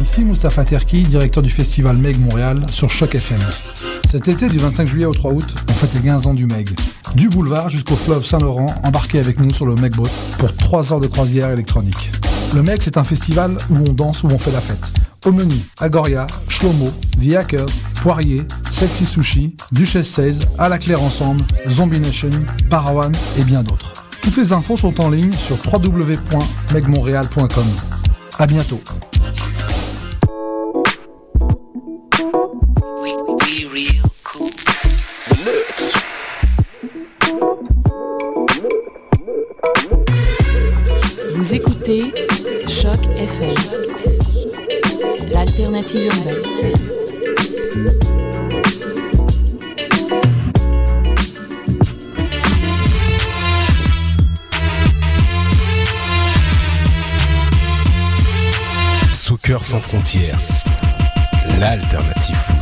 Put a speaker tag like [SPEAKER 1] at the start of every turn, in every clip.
[SPEAKER 1] Ici Moustapha Terki, directeur du festival MEG Montréal sur Choc FM. Cet été du 25 juillet au 3 août, on fête les 15 ans du MEG. Du boulevard jusqu'au fleuve Saint-Laurent, embarquez avec nous sur le MEG Boat pour 3 heures de croisière électronique. Le MEG, c'est un festival où on danse, où on fait la fête. Au menu, Agoria, Shlomo, The Hackers, Poirier, Sexy Sushi, Duchesse 16, À la Claire Ensemble, Zombie Nation, Parawan et bien d'autres. Toutes les infos sont en ligne sur www.megmontréal.com. À bientôt.
[SPEAKER 2] L'alternative urbaine.
[SPEAKER 3] Soccer sans frontières, l'alternative foot.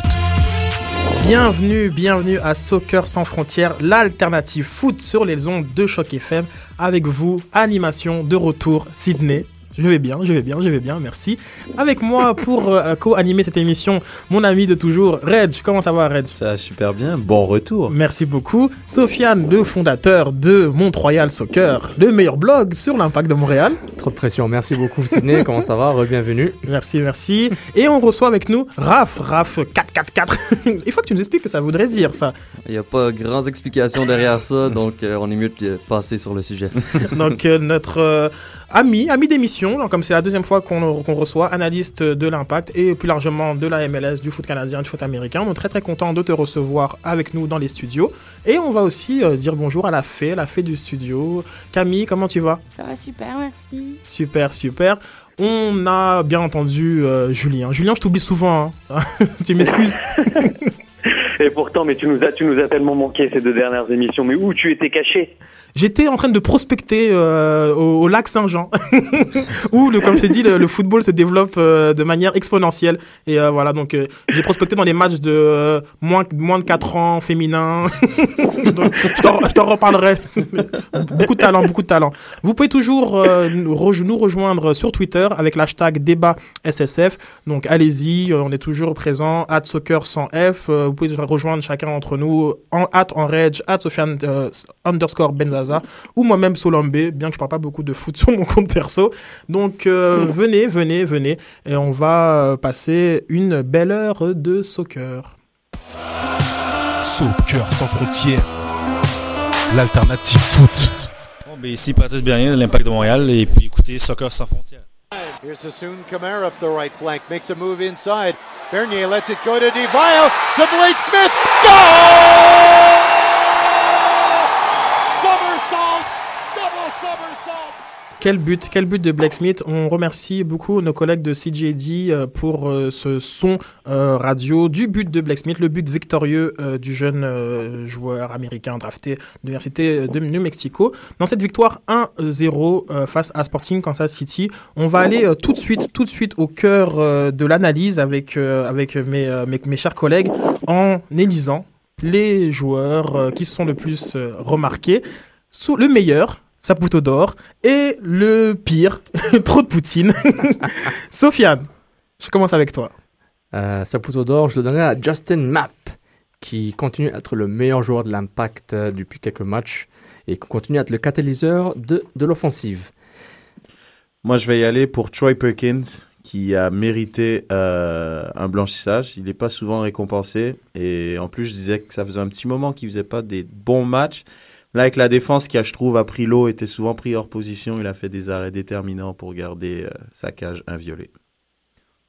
[SPEAKER 4] Bienvenue, bienvenue à Soccer sans frontières, l'alternative foot sur les ondes de Choc FM. Avec vous, animation de retour, Sydney. Je vais bien, je vais bien, je vais bien, merci. Avec moi pour euh, co-animer cette émission, mon ami de toujours, Reg. Comment ça va, Reg?
[SPEAKER 5] Ça va super bien, bon retour.
[SPEAKER 4] Merci beaucoup. Sofiane, le fondateur de Mont-Royal Soccer, le meilleur blog sur l'impact de Montréal.
[SPEAKER 6] Trop de pression, merci beaucoup Sydney, comment ça va? Re-bienvenue.
[SPEAKER 4] Merci, merci. Et on reçoit avec nous Raph, Raph 444. Il faut que tu nous expliques ce que ça voudrait dire, ça.
[SPEAKER 5] Il n'y a pas grandes explications derrière ça, donc euh, on est mieux de passer sur le sujet.
[SPEAKER 4] donc euh, notre euh, ami, ami d'émission, comme c'est la deuxième fois qu'on qu'on reçoit, analyste de l'impact et plus largement de la MLS, du foot canadien, du foot américain. On est très très content de te recevoir avec nous dans les studios. Et on va aussi euh, dire bonjour à la fée, la fée du studio. Camille, comment tu vas?
[SPEAKER 7] Ça va super, merci.
[SPEAKER 4] Super, super. On a bien entendu euh, Julien. Julien, je t'oublie souvent. hein. tu m'excuses
[SPEAKER 8] Et pourtant, mais tu nous as, tu nous as tellement manqué ces deux dernières émissions. Mais où tu étais caché
[SPEAKER 4] J'étais en train de prospecter euh, au, lac Saint-Jean, où, comme je t'ai dit, le, football se développe euh, de manière exponentielle. Et euh, voilà, donc j'ai prospecté dans des matchs de moins, de 4 ans féminins. Je t'en- reparlerai. beaucoup de talent, beaucoup de talent. Vous pouvez toujours nous rej- nous rejoindre sur Twitter avec l'hashtag débat SSF. Donc allez-y, on est toujours présent. At soccer sans F. rejoindre chacun d'entre nous en at en rage, at Sofiane euh, underscore Benzaza ou moi-même Solambé, bien que je parle pas beaucoup de foot sur mon compte perso. Donc euh, venez, venez, venez et on va euh, passer une belle heure de soccer.
[SPEAKER 3] Soccer sans frontières, l'alternative foot.
[SPEAKER 9] Bon, ben ici Patrice Bernier de l'Impact de Montréal et puis écoutez Soccer sans frontières.
[SPEAKER 10] Here's Sassoon Kamara up the right flank, makes a move inside. Bernier lets it go to DeVile, to Blake Smith. Goal!
[SPEAKER 4] Quel but, quel but de Blake Smith? On remercie beaucoup nos collègues de CJD euh, pour euh, ce son euh, radio du but de Blake Smith, le but victorieux du jeune joueur américain drafté de l'Université de New Mexico. Dans cette victoire 1-0 euh, face à Sporting Kansas City, on va aller tout de suite, au cœur de l'analyse avec, mes, mes, chers collègues en élisant les joueurs qui sont le plus remarqués. Sous le meilleur, Saputo d'or, et le pire, trop de Poutine. Sofiane, je commence avec toi.
[SPEAKER 6] Euh, Saputo d'or, je le donnerai à Justin Mapp, qui continue à être le meilleur joueur de l'impact euh, depuis quelques matchs et qui continue à être le catalyseur de, de l'offensive.
[SPEAKER 5] Moi, je vais y aller pour Troy Perkins, qui a mérité euh, un blanchissage. Il n'est pas souvent récompensé. Et en plus, je disais que ça faisait un petit moment qu'il faisait pas des bons matchs. Là, avec la défense qui, a, je trouve, a pris l'eau, était souvent pris hors position, il a fait des arrêts déterminants pour garder euh, sa cage inviolée.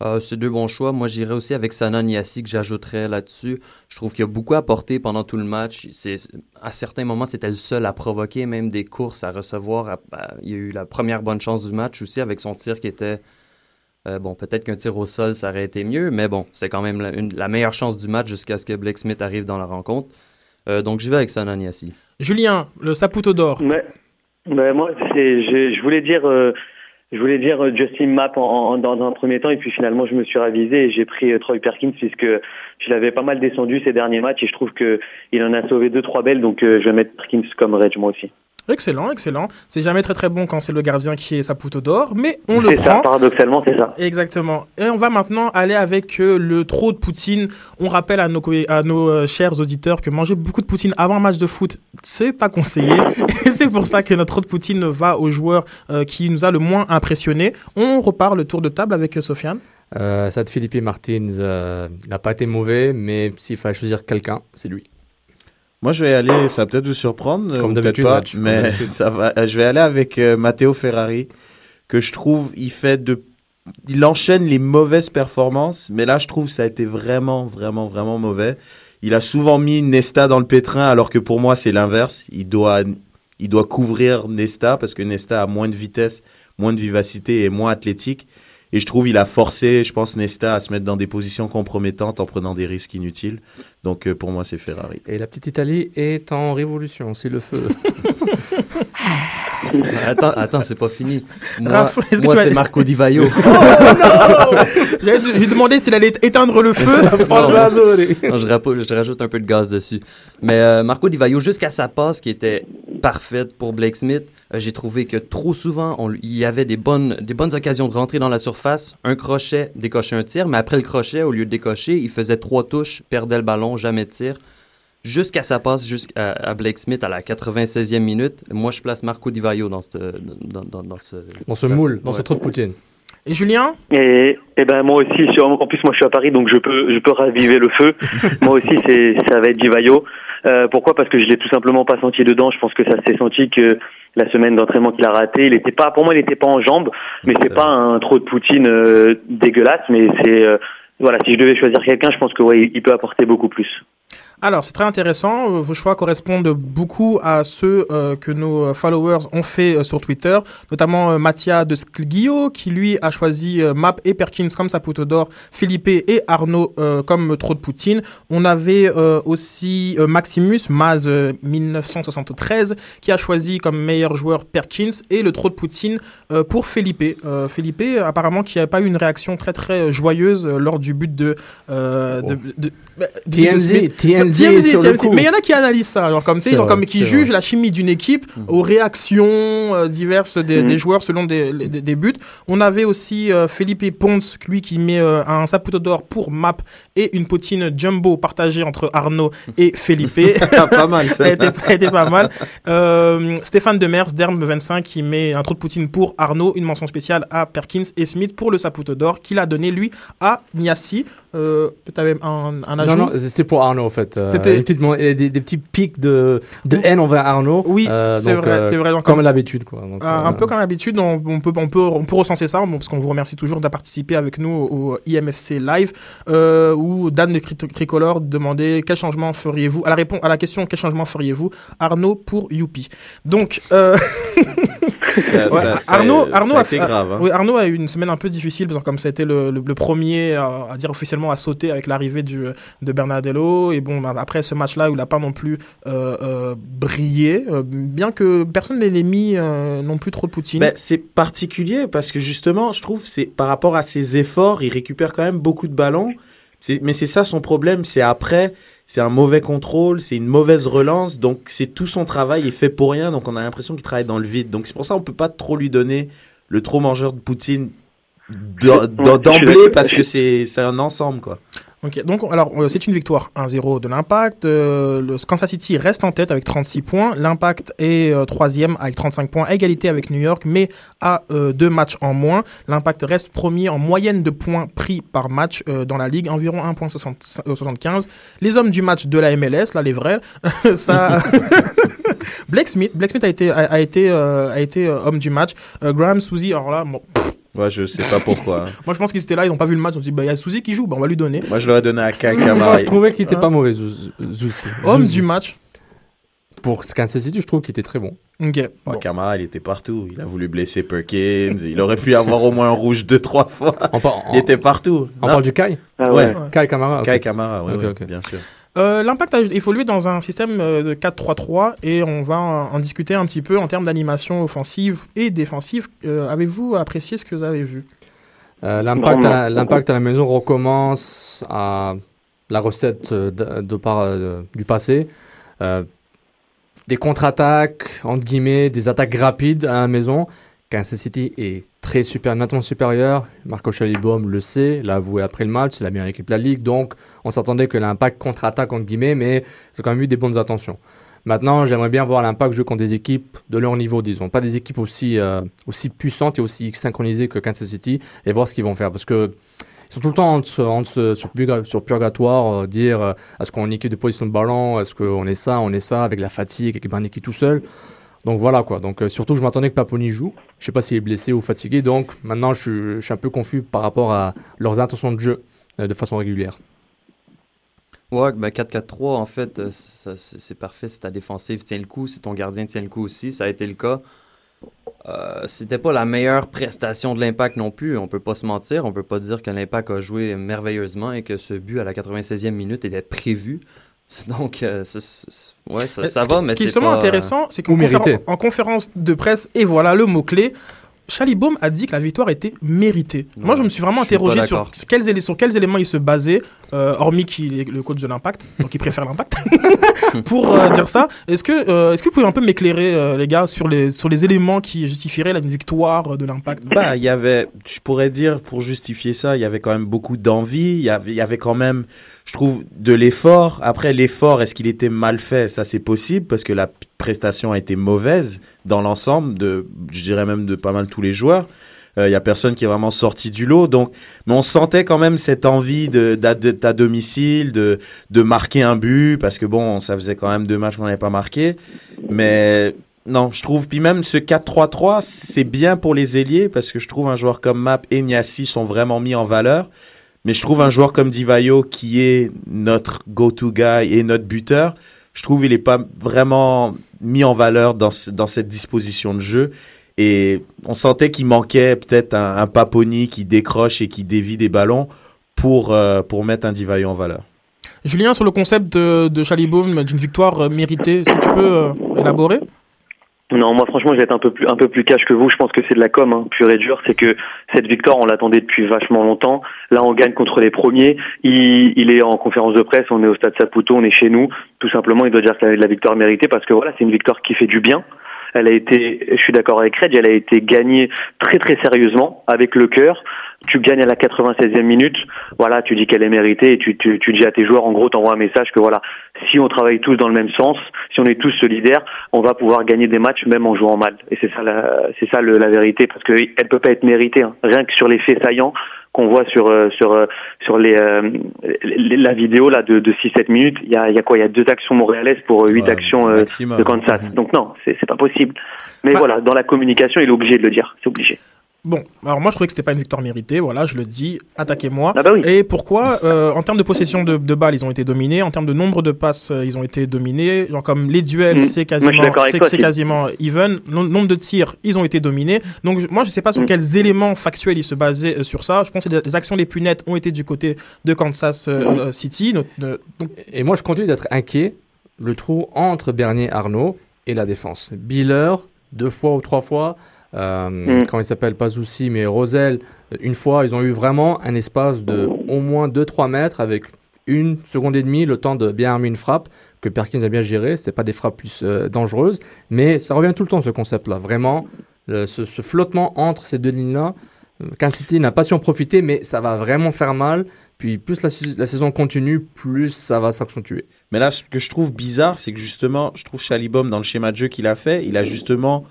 [SPEAKER 11] Euh, c'est deux bons choix. Moi, j'irais aussi avec Sanan Yassi que j'ajouterais là-dessus. Je trouve qu'il a beaucoup apporté pendant tout le match. À certains moments, c'était le seul à provoquer même des courses, à recevoir. Il y a eu la première bonne chance du match aussi avec son tir qui était... euh, bon, peut-être qu'un tir au sol, ça aurait été mieux, mais bon, c'est quand même la, meilleure chance du match jusqu'à ce que Blake Smith arrive dans la rencontre. Donc, j'y vais avec Sanan Yassi.
[SPEAKER 4] Julien, le Saputo d'or.
[SPEAKER 8] Ouais. Ouais, moi, je, je voulais dire, euh, je voulais dire euh, Justin Mapp en, dans un premier temps, et puis finalement, je me suis ravisé et j'ai pris euh, Troy Perkins puisque je l'avais pas mal descendu ces derniers matchs et je trouve que il en a sauvé deux trois belles, donc je vais mettre Perkins comme Reg moi aussi.
[SPEAKER 4] Excellent, excellent. C'est jamais très très bon quand c'est le gardien qui est Saputo d'or, mais on le
[SPEAKER 8] C'est ça,
[SPEAKER 4] prend.
[SPEAKER 8] paradoxalement, c'est ça.
[SPEAKER 4] Exactement. Et on va maintenant aller avec euh, le trop de poutine. On rappelle à nos, à nos euh, chers auditeurs que manger beaucoup de poutine avant un match de foot, c'est pas conseillé. Et c'est pour ça que notre trop de poutine va au joueur euh, qui nous a le moins impressionné. On repart le tour de table avec euh, Sofiane.
[SPEAKER 6] Euh, ça de Philippe Martins, euh, il n'a pas été mauvais, mais s'il fallait choisir quelqu'un, c'est lui.
[SPEAKER 5] Moi, je vais aller, ça va peut-être vous surprendre, euh,
[SPEAKER 6] Comme
[SPEAKER 5] peut-être pas,
[SPEAKER 6] Match,
[SPEAKER 5] mais ça va. Je vais aller avec euh, Matteo Ferrari, que je trouve, il fait de, il enchaîne les mauvaises performances, mais là, je trouve ça a été vraiment, vraiment, vraiment mauvais. Il a souvent mis Nesta dans le pétrin, alors que pour moi, c'est l'inverse. Il doit, il doit couvrir Nesta parce que Nesta a moins de vitesse, moins de vivacité et moins athlétique. Et je trouve il a forcé, je pense, Nesta à se mettre dans des positions compromettantes en prenant des risques inutiles. Donc euh, pour moi, c'est Ferrari.
[SPEAKER 6] Et la petite Italie est en révolution, c'est le feu.
[SPEAKER 11] attends, attends, c'est pas fini. Moi,
[SPEAKER 4] Raph,
[SPEAKER 11] c'est Marco Di Vaio.
[SPEAKER 4] J'ai j'ai demandé s'il allait éteindre le feu.
[SPEAKER 11] Non, non, je, rajoute un peu de gaz dessus. Mais euh, Marco Di Vaio, jusqu'à sa passe qui était parfaite pour Blake Smith, euh, j'ai trouvé que trop souvent, on il y avait des bonnes, des bonnes occasions de rentrer dans la surface, un crochet, décocher un tir, mais après le crochet, au lieu de décocher, il faisait trois touches, perdait le ballon, jamais de tir. Jusqu'à sa passe jusqu'à à Blake Smith à la 96e minute, moi je place Marco Di Vaio dans, cette- dans, dans, dans ce...
[SPEAKER 6] Dans ce moule, dans ce trou de Poutine.
[SPEAKER 4] Et Julien?
[SPEAKER 8] Et, et ben moi aussi, sur- en plus moi je suis à Paris donc je peux je peux raviver le feu. moi aussi c'est ça va être Divayo. Euh, pourquoi? Parce que je l'ai tout simplement pas senti dedans. Je pense que ça s'est senti que la semaine d'entraînement qu'il a raté, il était pas pour moi il était pas en jambes, mais c'est pas un trop de Poutine euh, dégueulasse, mais c'est euh, voilà si je devais choisir quelqu'un, je pense que ouais il peut apporter beaucoup plus.
[SPEAKER 4] Alors, c'est très intéressant. Euh, Vos choix correspondent beaucoup à ceux euh, que nos euh, followers ont fait euh, sur Twitter, notamment euh, Mattia de Sklgio, qui lui a choisi Map et Perkins comme Saputo d'or, Philippe et Arnaud comme Trop de Poutine. On avait aussi Maximus, Maz euh, 1973, qui a choisi comme meilleur joueur Perkins et le Trop de Poutine pour Felipe. Felipe, apparemment, qui n'a pas eu une réaction très très joyeuse lors du but de... de,
[SPEAKER 6] TMZ. TMZ
[SPEAKER 4] TMZ,
[SPEAKER 6] sur le
[SPEAKER 4] TMZ.
[SPEAKER 6] coup.
[SPEAKER 4] Mais il y en a qui analysent ça, genre comme tu sais, comme qui jugent
[SPEAKER 6] vrai.
[SPEAKER 4] la chimie d'une équipe aux réactions euh, diverses des, des joueurs selon des, les- des, des buts. On avait aussi euh, Felipe Ponce, lui qui met euh, un saputo d'or pour Map et une potine jumbo partagée entre Arnaud et Felipe.
[SPEAKER 5] pas mal, ça.
[SPEAKER 4] Elle était, elle était pas mal. Stéphane Demers, Derme 25, qui met un trou de poutine pour Arnaud, une mention spéciale à Perkins et Smith pour le saputo d'or qu'il a donné lui à Niassi. Euh, Peut-être un, un ajout
[SPEAKER 6] Non, non, c'était pour Arnaud en fait. Euh,
[SPEAKER 4] C'était-
[SPEAKER 6] des, des petits pics de, de haine envers Arnaud.
[SPEAKER 4] Oui,
[SPEAKER 6] Euh,
[SPEAKER 4] c'est
[SPEAKER 6] donc,
[SPEAKER 4] vrai,
[SPEAKER 6] euh,
[SPEAKER 4] c'est vrai. Donc,
[SPEAKER 6] Comme l'habitude quoi. Donc,
[SPEAKER 4] Un, peu comme d'habitude, on, on peut, on, peut, on peut recenser ça, parce qu'on vous remercie toujours de participer avec nous au, IMFC Live, où Dan de Tricolore demandait quel changement feriez-vous à la, réponse, à la question quel changement feriez-vous Arnaud pour Youpi. Donc,
[SPEAKER 5] Ça-
[SPEAKER 4] ouais,
[SPEAKER 5] ça- ça-
[SPEAKER 4] Arnaud,
[SPEAKER 5] ça
[SPEAKER 4] Arnaud
[SPEAKER 5] a
[SPEAKER 4] fait-
[SPEAKER 5] grave, hein.
[SPEAKER 4] oui, Arnaud a eu une semaine un peu difficile, parce que comme ça a été le, le- le premier à, à dire officiellement à sauter avec l'arrivée de Bernardello. Et bon, bah, après ce match-là, où il n'a pas non plus euh, euh, brillé, euh, bien que personne ne l'ait mis non plus trop de Poutine.
[SPEAKER 5] Ben, c'est particulier parce que justement, je trouve, c'est par rapport à ses efforts, il récupère quand même beaucoup de ballons. Mais c'est ça son problème, c'est après, c'est un mauvais contrôle, c'est une mauvaise relance, donc c'est tout son travail est fait pour rien, donc on a l'impression qu'il travaille dans le vide. Donc c'est pour ça qu'on peut pas trop lui donner le trop mangeur de Poutine d'emblée parce que c'est c'est un ensemble quoi.
[SPEAKER 4] Ok, donc alors euh, c'est une victoire 1-0 de l'Impact. Euh, Kansas City reste en tête avec 36 points. L'Impact est euh, troisième avec 35 points, à égalité avec New York, mais à euh, deux matchs en moins. L'Impact reste premier en moyenne de points pris par match euh, dans la ligue, environ 1,75. Les hommes du match de la MLS, là les vrais, ça. Blake Smith, Blake Smith a été, a, été, a été homme du match. Graham Souzy, alors là, bon,
[SPEAKER 5] Ouais, je sais pas pourquoi. hein.
[SPEAKER 4] moi je pense qu'ils étaient là, ils n'ont pas vu le match, ils ont dit, bah, il y a Souzy qui joue, bah, on va lui donner.
[SPEAKER 5] Moi, je l'aurais donné à Kai
[SPEAKER 6] Moi,
[SPEAKER 5] Kamara.
[SPEAKER 6] je trouvais qu'il était
[SPEAKER 4] Hein
[SPEAKER 6] pas mauvais, Zou- Zoussi.
[SPEAKER 4] Homme
[SPEAKER 6] Zouzi.
[SPEAKER 4] du match.
[SPEAKER 6] Pour Kansas City, je trouve qu'il était très bon.
[SPEAKER 4] Ok. Bon.
[SPEAKER 5] Kamara, il était partout. Il a voulu blesser Perkins. Il aurait pu avoir au moins un rouge deux, trois fois.
[SPEAKER 6] On, par-
[SPEAKER 5] Il était partout.
[SPEAKER 6] on
[SPEAKER 5] Non,
[SPEAKER 6] parle du Kai
[SPEAKER 8] Ah
[SPEAKER 5] Ouais.
[SPEAKER 6] Kai Kamara. ok.
[SPEAKER 5] Kai Kamara, oui,
[SPEAKER 6] Ok,
[SPEAKER 5] oui,
[SPEAKER 6] ok.
[SPEAKER 5] bien sûr.
[SPEAKER 4] Euh, L'impact a évolué dans un système euh, de 4-3-3 et on va en, en discuter un petit peu en termes d'animation offensive et défensive. Euh, Avez-vous apprécié ce que vous avez vu?
[SPEAKER 6] Euh, L'impact à, la- à maison recommence à la recette de, de par, du passé. Euh, des contre-attaques, entre guillemets, des attaques rapides à la maison. Kansas City est très super, nettement supérieur. Marco Chalibaume le sait, l'a avoué après le match, c'est la meilleure équipe de la ligue. Donc, on s'attendait que l'impact contre-attaque, entre guillemets, mais ils ont quand même eu des bonnes attentions. Maintenant, j'aimerais bien voir l'impact jouer contre des équipes de leur niveau, disons. Pas des équipes aussi, euh, aussi puissantes et aussi synchronisées que Kansas City et voir ce qu'ils vont faire. Parce que ils sont tout le temps en, en, sur, purgatoire, euh, dire euh, est-ce qu'on est équipe de position de ballon, est-ce qu'on est ça, on est ça, avec la fatigue, avec un équipe tout seul. Donc voilà quoi. Donc euh, surtout que je m'attendais que Paponi joue. Je sais pas s'il est blessé ou fatigué. Donc maintenant je suis, un peu confus par rapport à leurs intentions de jeu de façon régulière.
[SPEAKER 11] Ouais, ben 4-4-3, en fait, c'est parfait si ta défensive tient le coup, si ton gardien tient le coup aussi, ça a été le cas. Euh, c'était pas la meilleure prestation de l'impact non plus, on peut pas se mentir, on peut pas dire que l'impact a joué merveilleusement et que ce but à la 96e minute était prévu. Donc, euh, ouais, ça, ça va, mais
[SPEAKER 4] Ce qui est
[SPEAKER 11] c'est
[SPEAKER 4] justement
[SPEAKER 11] pas,
[SPEAKER 4] intéressant, c'est qu'en conféren- en conférence de presse, et voilà le mot-clé, Chalibaum a dit que la victoire était méritée. Moi, je me suis vraiment
[SPEAKER 11] suis
[SPEAKER 4] interrogé sur quels, élé- sur quels éléments il se basait, euh, hormis qu'il est le coach de l'Impact, donc il préfère l'Impact, pour euh, dire ça. Est-ce que, euh, est-ce que vous pouvez un peu m'éclairer, euh, les gars, sur les, sur les éléments qui justifieraient la victoire de l'Impact?
[SPEAKER 5] Bah, il y avait, je pourrais dire, pour justifier ça, il y avait quand même beaucoup d'envie, il y avait, y avait quand même, je trouve, de l'effort. Après, l'effort, est-ce qu'il était mal fait? Ça, c'est possible, parce que la prestation a été mauvaise dans l'ensemble, de, je dirais même de pas mal tous les joueurs. Euh, Il y a personne qui est vraiment sorti du lot, donc, mais on sentait quand même cette envie de d'être à domicile, de de marquer un but, parce que bon, ça faisait quand même deux matchs qu'on n'avait pas marqué, mais non, je trouve, puis même ce 4-3-3, c'est bien pour les ailiers parce que je trouve un joueur comme Map et Niassi sont vraiment mis en valeur. Mais je trouve un joueur comme Divayo qui est notre go-to guy et notre buteur, je trouve il est pas vraiment mis en valeur dans, dans cette disposition de jeu. Et on sentait qu'il manquait peut-être un, un Paponi qui décroche et qui dévie des ballons pour, euh, pour mettre un Divayo en valeur.
[SPEAKER 4] Julien, sur le concept de, de Chalibaum, d'une victoire méritée, est-ce que tu peux euh, élaborer?
[SPEAKER 8] Non, moi franchement, je vais être un peu plus un peu plus cash que vous. Je pense que c'est de la com, hein, pure et dure. C'est que cette victoire, on l'attendait depuis vachement longtemps. Là, on gagne contre les premiers. Il, est en conférence de presse. On est au stade Saputo, on est chez nous. Tout simplement, il doit dire que la victoire méritée parce que voilà, c'est une victoire qui fait du bien. Elle a été, je suis d'accord avec Red, elle a été gagnée très très sérieusement, avec le cœur. Tu gagnes à la 96e minute, voilà, tu dis qu'elle est méritée et tu, tu, tu dis à tes joueurs, en gros, t'envoies un message que voilà, si on travaille tous dans le même sens, si on est tous solidaires, on va pouvoir gagner des matchs même en jouant mal. Et c'est ça la, c'est ça le- la vérité, parce que elle peut pas être méritée, hein. rien que sur les faits saillants qu'on voit sur euh, sur euh, sur les, euh, les- la vidéo là de, de 6-7 minutes, il y a, il y a quoi? Il y a deux actions montréalaises pour huit
[SPEAKER 5] Ouais,
[SPEAKER 8] actions euh, de Kansas. Donc non, c'est c'est pas possible. Mais
[SPEAKER 4] Bah-
[SPEAKER 8] voilà, dans la communication, il est obligé de le dire, c'est obligé.
[SPEAKER 4] Bon, alors moi je trouvais que c'était pas une victoire méritée, voilà, je le dis, attaquez-moi.
[SPEAKER 8] Ah bah oui.
[SPEAKER 4] Et pourquoi euh, En termes de possession de, de balles, ils ont été dominés. En termes de nombre de passes, euh, ils ont été dominés. Genre comme les duels,
[SPEAKER 8] Mm.
[SPEAKER 4] c'est quasiment, c'est, quasiment even. Nom- nombre de tirs, ils ont été dominés. Donc je- moi je sais pas sur
[SPEAKER 8] Mm.
[SPEAKER 4] quels éléments factuels ils se basaient euh, sur ça. Je pense que les, actions les plus nettes ont été du côté de Kansas City. Notre- euh, donc,
[SPEAKER 6] Et moi, je continue d'être inquiet. Le trou entre Bernier Arnaud et la défense. Biller, deux fois ou trois fois. Euh,
[SPEAKER 8] Mm.
[SPEAKER 6] Quand il s'appelle? Pas Zoussi, mais Rosel, une fois, ils ont eu vraiment un espace de au moins 2-3 mètres avec une seconde et demie, le temps de bien armer une frappe que Perkins a bien géré. C'est pas des frappes plus euh, dangereuses, mais ça revient tout le temps ce concept-là. Vraiment, le- ce, ce flottement entre ces deux lignes-là. Kansas City n'a pas su en profiter, mais ça va vraiment faire mal. Puis plus la, la saison continue, plus ça va s'accentuer.
[SPEAKER 5] Mais là, ce que je trouve bizarre, c'est que justement, je trouve Chalibom, dans le schéma de jeu qu'il a fait, il a justement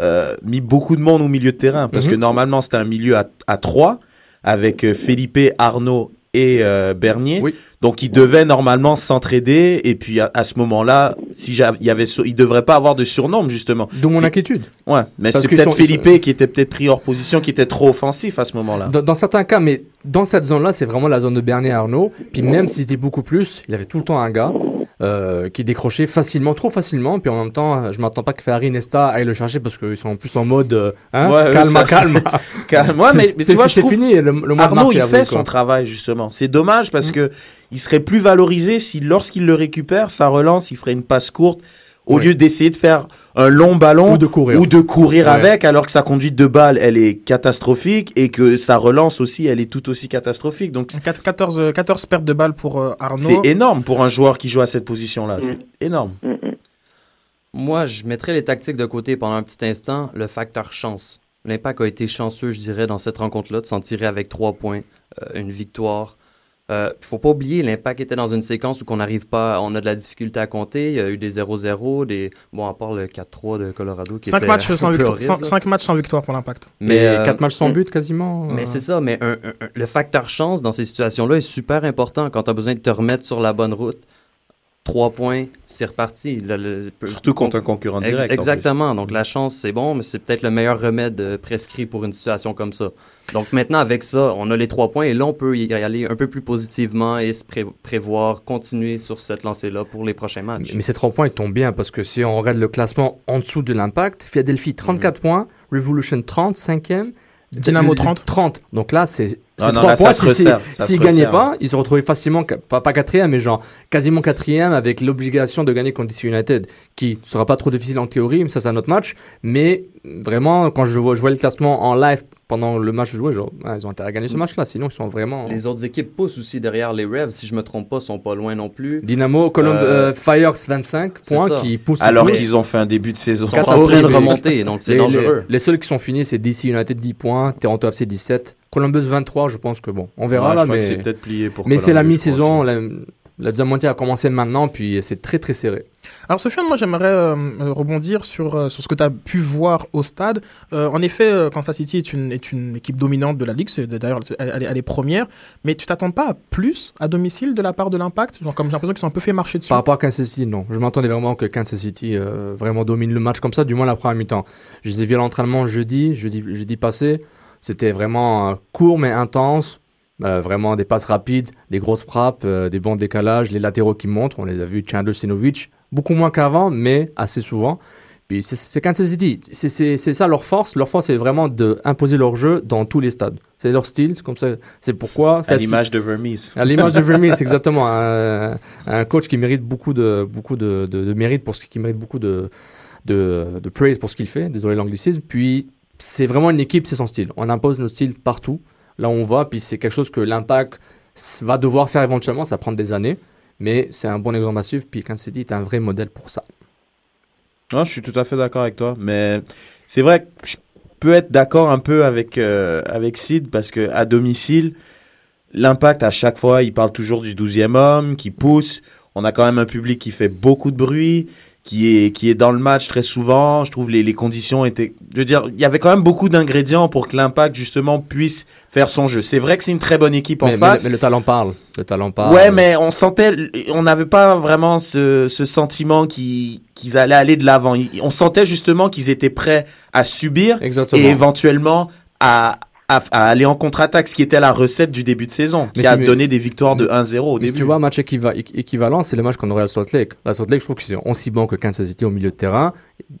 [SPEAKER 5] euh, mis beaucoup de monde au milieu de terrain. Parce
[SPEAKER 6] Mhm.
[SPEAKER 5] que normalement, c'était un milieu à, à 3, avec euh, Felipe, Arnaud et euh, Bernier.
[SPEAKER 6] Oui.
[SPEAKER 5] Donc, ils devaient normalement s'entraider. Et puis, à, à ce moment-là, si il y avait, il devrait pas avoir de surnombre, justement.
[SPEAKER 6] D'où mon inquiétude.
[SPEAKER 5] Ouais, mais c'est peut-être
[SPEAKER 6] sont-
[SPEAKER 5] Felipe qui était peut-être pris hors position, qui était trop offensif à ce moment-là.
[SPEAKER 6] Dans, dans certains cas, mais dans cette zone-là, c'est vraiment la zone de Bernier Arnaud. Puis même s'il était beaucoup plus, il avait tout le temps un gars euh, qui décrochait facilement, trop facilement. Puis en même temps, je m'attends pas que Ferrari Nesta aille le chercher parce qu'ils sont en plus en mode euh, hein,
[SPEAKER 5] Ouais,
[SPEAKER 6] calme,
[SPEAKER 5] ça,
[SPEAKER 6] calme.
[SPEAKER 5] Calme. Ouais, mais, tu vois, je trouve
[SPEAKER 6] fini. Le, le
[SPEAKER 5] Arnaud, il fait son travail, justement. C'est dommage
[SPEAKER 6] Mm.
[SPEAKER 5] parce que il serait plus valorisé si, lorsqu'il le récupère, sa relance, il ferait une passe courte au
[SPEAKER 6] Oui.
[SPEAKER 5] lieu d'essayer de faire un long ballon
[SPEAKER 6] Ou de courir.
[SPEAKER 5] ou de courir
[SPEAKER 6] Ouais.
[SPEAKER 5] avec, alors que sa conduite de balle, elle est catastrophique et que sa relance aussi, elle est tout aussi catastrophique. Donc, c'est-
[SPEAKER 4] 14, euh, 14 pertes de balles pour euh, Arnaud.
[SPEAKER 5] c'est énorme pour un joueur qui joue à cette position-là. C'est énorme.
[SPEAKER 8] Mm, mm.
[SPEAKER 11] Moi, je mettrais les tactiques de côté pendant un petit instant. Le facteur chance. L'Impact a été chanceux, je dirais, dans cette rencontre-là, de s'en tirer avec trois points, euh, une victoire. Euh, faut pas oublier, l'Impact était dans une séquence où on n'arrive pas, on a de la difficulté à compter. Il y a eu des 0-0, des bon à part le 4-3 de Colorado qui
[SPEAKER 4] 5
[SPEAKER 11] était
[SPEAKER 4] matchs,
[SPEAKER 11] un
[SPEAKER 4] sans
[SPEAKER 11] peu
[SPEAKER 4] victoire,
[SPEAKER 11] horrible,
[SPEAKER 4] matchs sans victoire pour l'Impact.
[SPEAKER 6] Mais
[SPEAKER 11] euh,
[SPEAKER 6] 4 matchs sans
[SPEAKER 11] mm.
[SPEAKER 6] but quasiment.
[SPEAKER 11] Mais
[SPEAKER 6] euh,
[SPEAKER 11] c'est ça, mais un- un- un- le facteur chance dans ces situations-là est super important quand tu as besoin de te remettre sur la bonne route. Trois points, c'est reparti. Le- le-
[SPEAKER 5] Surtout contre un concurrent direct.
[SPEAKER 11] exactement. Donc la chance, c'est bon, mais c'est peut-être le meilleur remède euh, prescrit pour une situation comme ça. Donc maintenant, avec ça, on a les trois points et là, on peut y aller un peu plus positivement et se pré- prévoir, continuer sur cette lancée-là pour les prochains matchs.
[SPEAKER 6] Mais ces 3 points, ils tombent bien parce que si on regarde le classement en dessous de l'impact, Philadelphie 34 points, Revolution 30, 5e.
[SPEAKER 4] Dynamo 30.
[SPEAKER 6] 30. Donc là, c'est.
[SPEAKER 5] Ah
[SPEAKER 6] c'est
[SPEAKER 5] non,
[SPEAKER 6] trois
[SPEAKER 5] là, ça
[SPEAKER 6] points.
[SPEAKER 5] se
[SPEAKER 6] Si- si- S'ils gagnaient pas, ils se retrouvaient facilement, pas, pas quatrième, mais genre quasiment quatrième avec l'obligation de gagner contre DC United, qui ne sera pas trop difficile en théorie, mais ça c'est un autre match. Mais vraiment, quand je vois, je vois le classement en live pendant le match joué, genre, ouais, ils ont intérêt à gagner ce match-là, sinon ils sont vraiment.
[SPEAKER 11] Les autres équipes poussent aussi derrière les Revs, si je me trompe pas, sont pas loin non plus.
[SPEAKER 6] Dynamo,
[SPEAKER 11] Euh,
[SPEAKER 6] euh, Fires 25
[SPEAKER 11] c'est
[SPEAKER 6] points qui poussent.
[SPEAKER 5] Alors qu'ils ont fait un début de saison
[SPEAKER 11] Ils sont en train de remonter, donc c'est dangereux.
[SPEAKER 6] Les, les seuls qui sont finis, c'est DC United 10 points, Toronto FC 17, Columbus 23, je pense que bon, on verra
[SPEAKER 5] Ouais,
[SPEAKER 6] là,
[SPEAKER 5] je
[SPEAKER 6] mais,
[SPEAKER 5] que c'est peut-être plié pour
[SPEAKER 6] mais c'est la mi-saison, la, deuxième moitié a commencé maintenant, puis c'est très très serré.
[SPEAKER 4] Alors Sofiane, moi j'aimerais euh, euh, rebondir sur, euh, sur ce que tu as pu voir au stade. Euh, en effet, Kansas City est une, est une équipe dominante de la ligue, c'est d'ailleurs elle, elle est- première, mais tu t'attends pas à plus à domicile de la part de l'Impact? Genre comme j'ai l'impression qu'ils sont un peu fait marcher dessus.
[SPEAKER 6] Par rapport à Kansas City, non. Je m'attendais vraiment que Kansas City vraiment domine le match comme ça, du moins la première mi-temps. Je les ai vus à l'entraînement jeudi, jeudi, jeudi passé. C'était vraiment court mais intense. Euh, vraiment des passes rapides, des grosses frappes, euh, des bons décalages, les latéraux qui montrent. On les a vus, Chandler Sinovic, beaucoup moins qu'avant, mais assez souvent. Puis c'est- Kansas City. C'est- ça leur force. Leur force, c'est vraiment d'imposer leur jeu dans tous les stades. C'est leur style, c'est comme ça. C'est pourquoi.
[SPEAKER 5] À l'image de Vermees.
[SPEAKER 6] À l'image de Vermeer, c'est exactement un, un coach qui mérite beaucoup de, beaucoup de, de, de mérite pour ce qui mérite beaucoup de, de, de praise pour ce qu'il fait. Désolé l'anglicisme. Puis c'est vraiment une équipe, c'est son style. On impose nos styles partout, là on va. Puis c'est quelque chose que l'impact va devoir faire éventuellement. Ça va prendre des années. Mais c'est un bon exemple à suivre. Puis Kansas City est un vrai modèle pour ça.
[SPEAKER 5] Non, je suis tout à fait d'accord avec toi, mais c'est vrai que je peux être d'accord un peu avec avec avec Sid parce que à domicile, l'impact à chaque fois, il parle toujours du 12e homme qui pousse. On a quand même un public qui fait beaucoup de bruit, qui est qui est dans le match très souvent. Je trouve les les conditions étaient, je veux dire, il y avait quand même beaucoup d'ingrédients pour que l'impact justement puisse faire son jeu. C'est vrai que c'est une très bonne équipe en
[SPEAKER 6] Mais,
[SPEAKER 5] face.
[SPEAKER 6] mais le talent parle. Le talent parle.
[SPEAKER 5] Ouais, mais on sentait, on n'avait pas vraiment ce, ce sentiment qu'ils qu'ils allaient aller de l'avant. On sentait justement qu'ils étaient prêts à subir
[SPEAKER 6] Exactement.
[SPEAKER 5] et éventuellement à, à, à aller en contre-attaque, ce qui était la recette du début de saison,
[SPEAKER 6] Mais
[SPEAKER 5] qui a
[SPEAKER 6] si- mais-
[SPEAKER 5] donné des victoires de 1-0 au
[SPEAKER 6] Mais si
[SPEAKER 5] début.
[SPEAKER 6] tu vois, un match équiva- équ- équivalent, c'est le match qu'on aurait à Salt Lake. À Salt Lake, je trouve qu'ils sont aussi bons que Kansas City au milieu de terrain.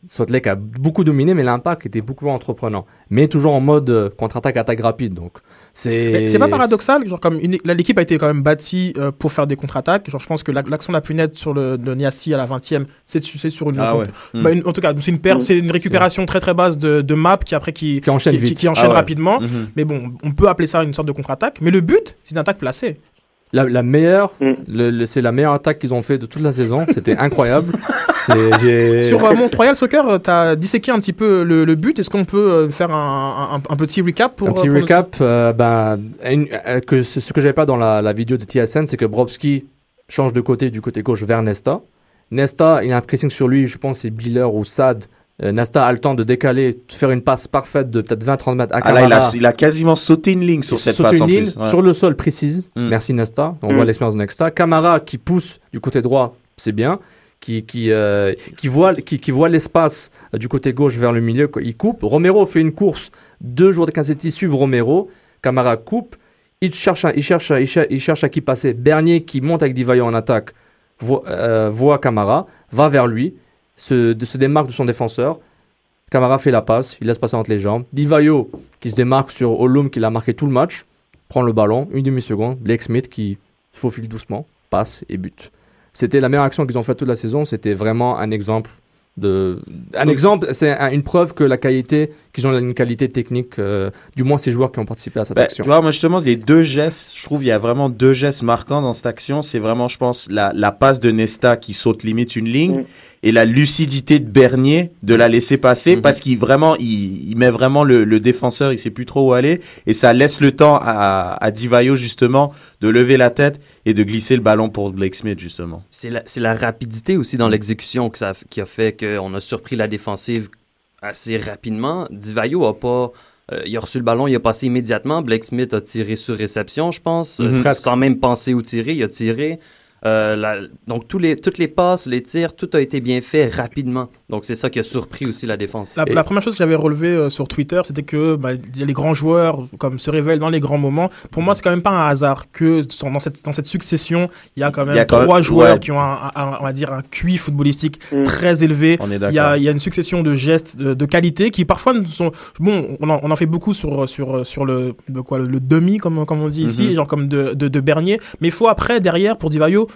[SPEAKER 6] Salt Lake a beaucoup dominé, mais l'impact était beaucoup moins entreprenant. Mais toujours en mode euh, contre-attaque, attaque rapide. Donc, c'est.
[SPEAKER 4] C'est pas paradoxal, genre comme une- l'équipe a été quand même bâtie euh, pour faire des contre-attaques. Genre je pense que la- l'action la plus nette sur le, le Niassi à la 20e, c'est c'est sur une,
[SPEAKER 5] Ah ouais.
[SPEAKER 4] bah, une- en tout cas c'est une perte, c'est une récupération très très basse de, de map qui après qui
[SPEAKER 6] Qui enchaîne
[SPEAKER 4] qui,
[SPEAKER 6] vite.
[SPEAKER 4] qui enchaîne
[SPEAKER 5] Ah ouais.
[SPEAKER 4] rapidement.
[SPEAKER 5] Mhm.
[SPEAKER 4] Mais bon, on peut appeler ça une sorte de contre-attaque. Mais le but, c'est une attaque placée.
[SPEAKER 6] La, la meilleure,
[SPEAKER 8] Mm.
[SPEAKER 6] le- le- c'est la meilleure attaque qu'ils ont fait de toute la saison. C'était incroyable. C'est- j'ai-
[SPEAKER 4] Sur euh, mon Royal Soccer, tu as disséqué un petit peu le, le but. Est-ce qu'on peut euh, faire un, un- un petit recap pour
[SPEAKER 6] un petit
[SPEAKER 4] euh, pour nos-
[SPEAKER 6] recap, euh, ben, une- euh, que ce ce que j'avais pas dans la, la vidéo de TSN, c'est que Brobski change de côté du côté gauche vers Nesta. Nesta, il a un pressing sur lui, je pense c'est Biller ou Sad. Euh, Nesta a le temps de décaler, de faire une passe parfaite de peut-être 20-30 mètres à
[SPEAKER 5] Ah là, il a,
[SPEAKER 6] Camara.
[SPEAKER 5] il a quasiment sauté une ligne sur cette passe
[SPEAKER 6] une
[SPEAKER 5] en
[SPEAKER 6] ligne
[SPEAKER 5] plus. Ouais.
[SPEAKER 6] sur le sol précise.
[SPEAKER 5] Mm.
[SPEAKER 6] Merci Nesta. On
[SPEAKER 8] Mm.
[SPEAKER 6] voit l'expérience de Nesta. Camara qui pousse du côté droit, c'est bien. Qui, qui, euh, qui voit, qui, qui voit l'espace euh, du côté gauche vers le milieu. Il coupe. Romero fait une course. Deux joueurs de City suivent Romero. Camara coupe. Il cherche, à- il cherche, à- il cher- il cherche à qui passer. Bernier qui monte avec Divayo en attaque voit, euh, voit Camara, va vers lui, se, de- se démarque de son défenseur. Camara fait la passe, il laisse passer entre les jambes. Divayo qui se démarque sur Olum qui l'a marqué tout le match, prend le ballon, une demi-seconde. Blake Smith qui se faufile doucement, passe et bute. C'était la meilleure action qu'ils ont faite toute la saison. C'était vraiment un exemple de, un exemple, c'est un- une preuve que la qualité, qu'ils ont une qualité technique, euh, du moins ces joueurs qui ont participé à cette
[SPEAKER 5] Ben,
[SPEAKER 6] action.
[SPEAKER 5] tu vois, moi justement, les deux gestes, je trouve il y a vraiment deux gestes marquants dans cette action. C'est vraiment, je pense, la, la passe de Nesta qui saute limite une ligne.
[SPEAKER 8] Mm.
[SPEAKER 5] Et la lucidité de Bernier de la laisser passer
[SPEAKER 11] Mhm.
[SPEAKER 5] parce qu'il vraiment il, il met vraiment le, le défenseur, il sait plus trop où aller et ça laisse le temps à, à Divayo justement de lever la tête et de glisser le ballon pour Blake Smith justement.
[SPEAKER 11] C'est la, rapidité aussi dans l'exécution que ça, qui a fait qu'on a surpris la défensive assez rapidement. Divayo a pas. euh, il a reçu le ballon, il a passé immédiatement. Blake Smith a tiré sur réception, je pense, euh,
[SPEAKER 5] Mhm.
[SPEAKER 11] sans même penser où tirer. Il a tiré. Euh, la- donc, tous les, toutes les passes, les tirs, tout a été bien fait rapidement. Donc, c'est ça qui a surpris aussi la défense.
[SPEAKER 4] La, la première chose que j'avais relevée euh, sur Twitter, c'était que bah, les grands joueurs comme se révèlent dans les grands moments. Pour moi, c'est quand même pas un hasard que dans cette, dans cette succession, il y a quand même
[SPEAKER 5] quand
[SPEAKER 4] trois
[SPEAKER 5] même-
[SPEAKER 4] joueurs
[SPEAKER 5] ouais.
[SPEAKER 4] qui ont un, un- on va dire un QI footballistique
[SPEAKER 8] Mm.
[SPEAKER 4] très élevé.
[SPEAKER 5] On est
[SPEAKER 4] Il y, a, il y a une succession de gestes de, de qualité qui parfois ne sont bon. On en, on en fait beaucoup sur sur sur le le quoi le, le demi comme comme on dit ici,
[SPEAKER 5] Mhm.
[SPEAKER 4] genre comme de, de de Bernier. Mais il faut après derrière pour Divayo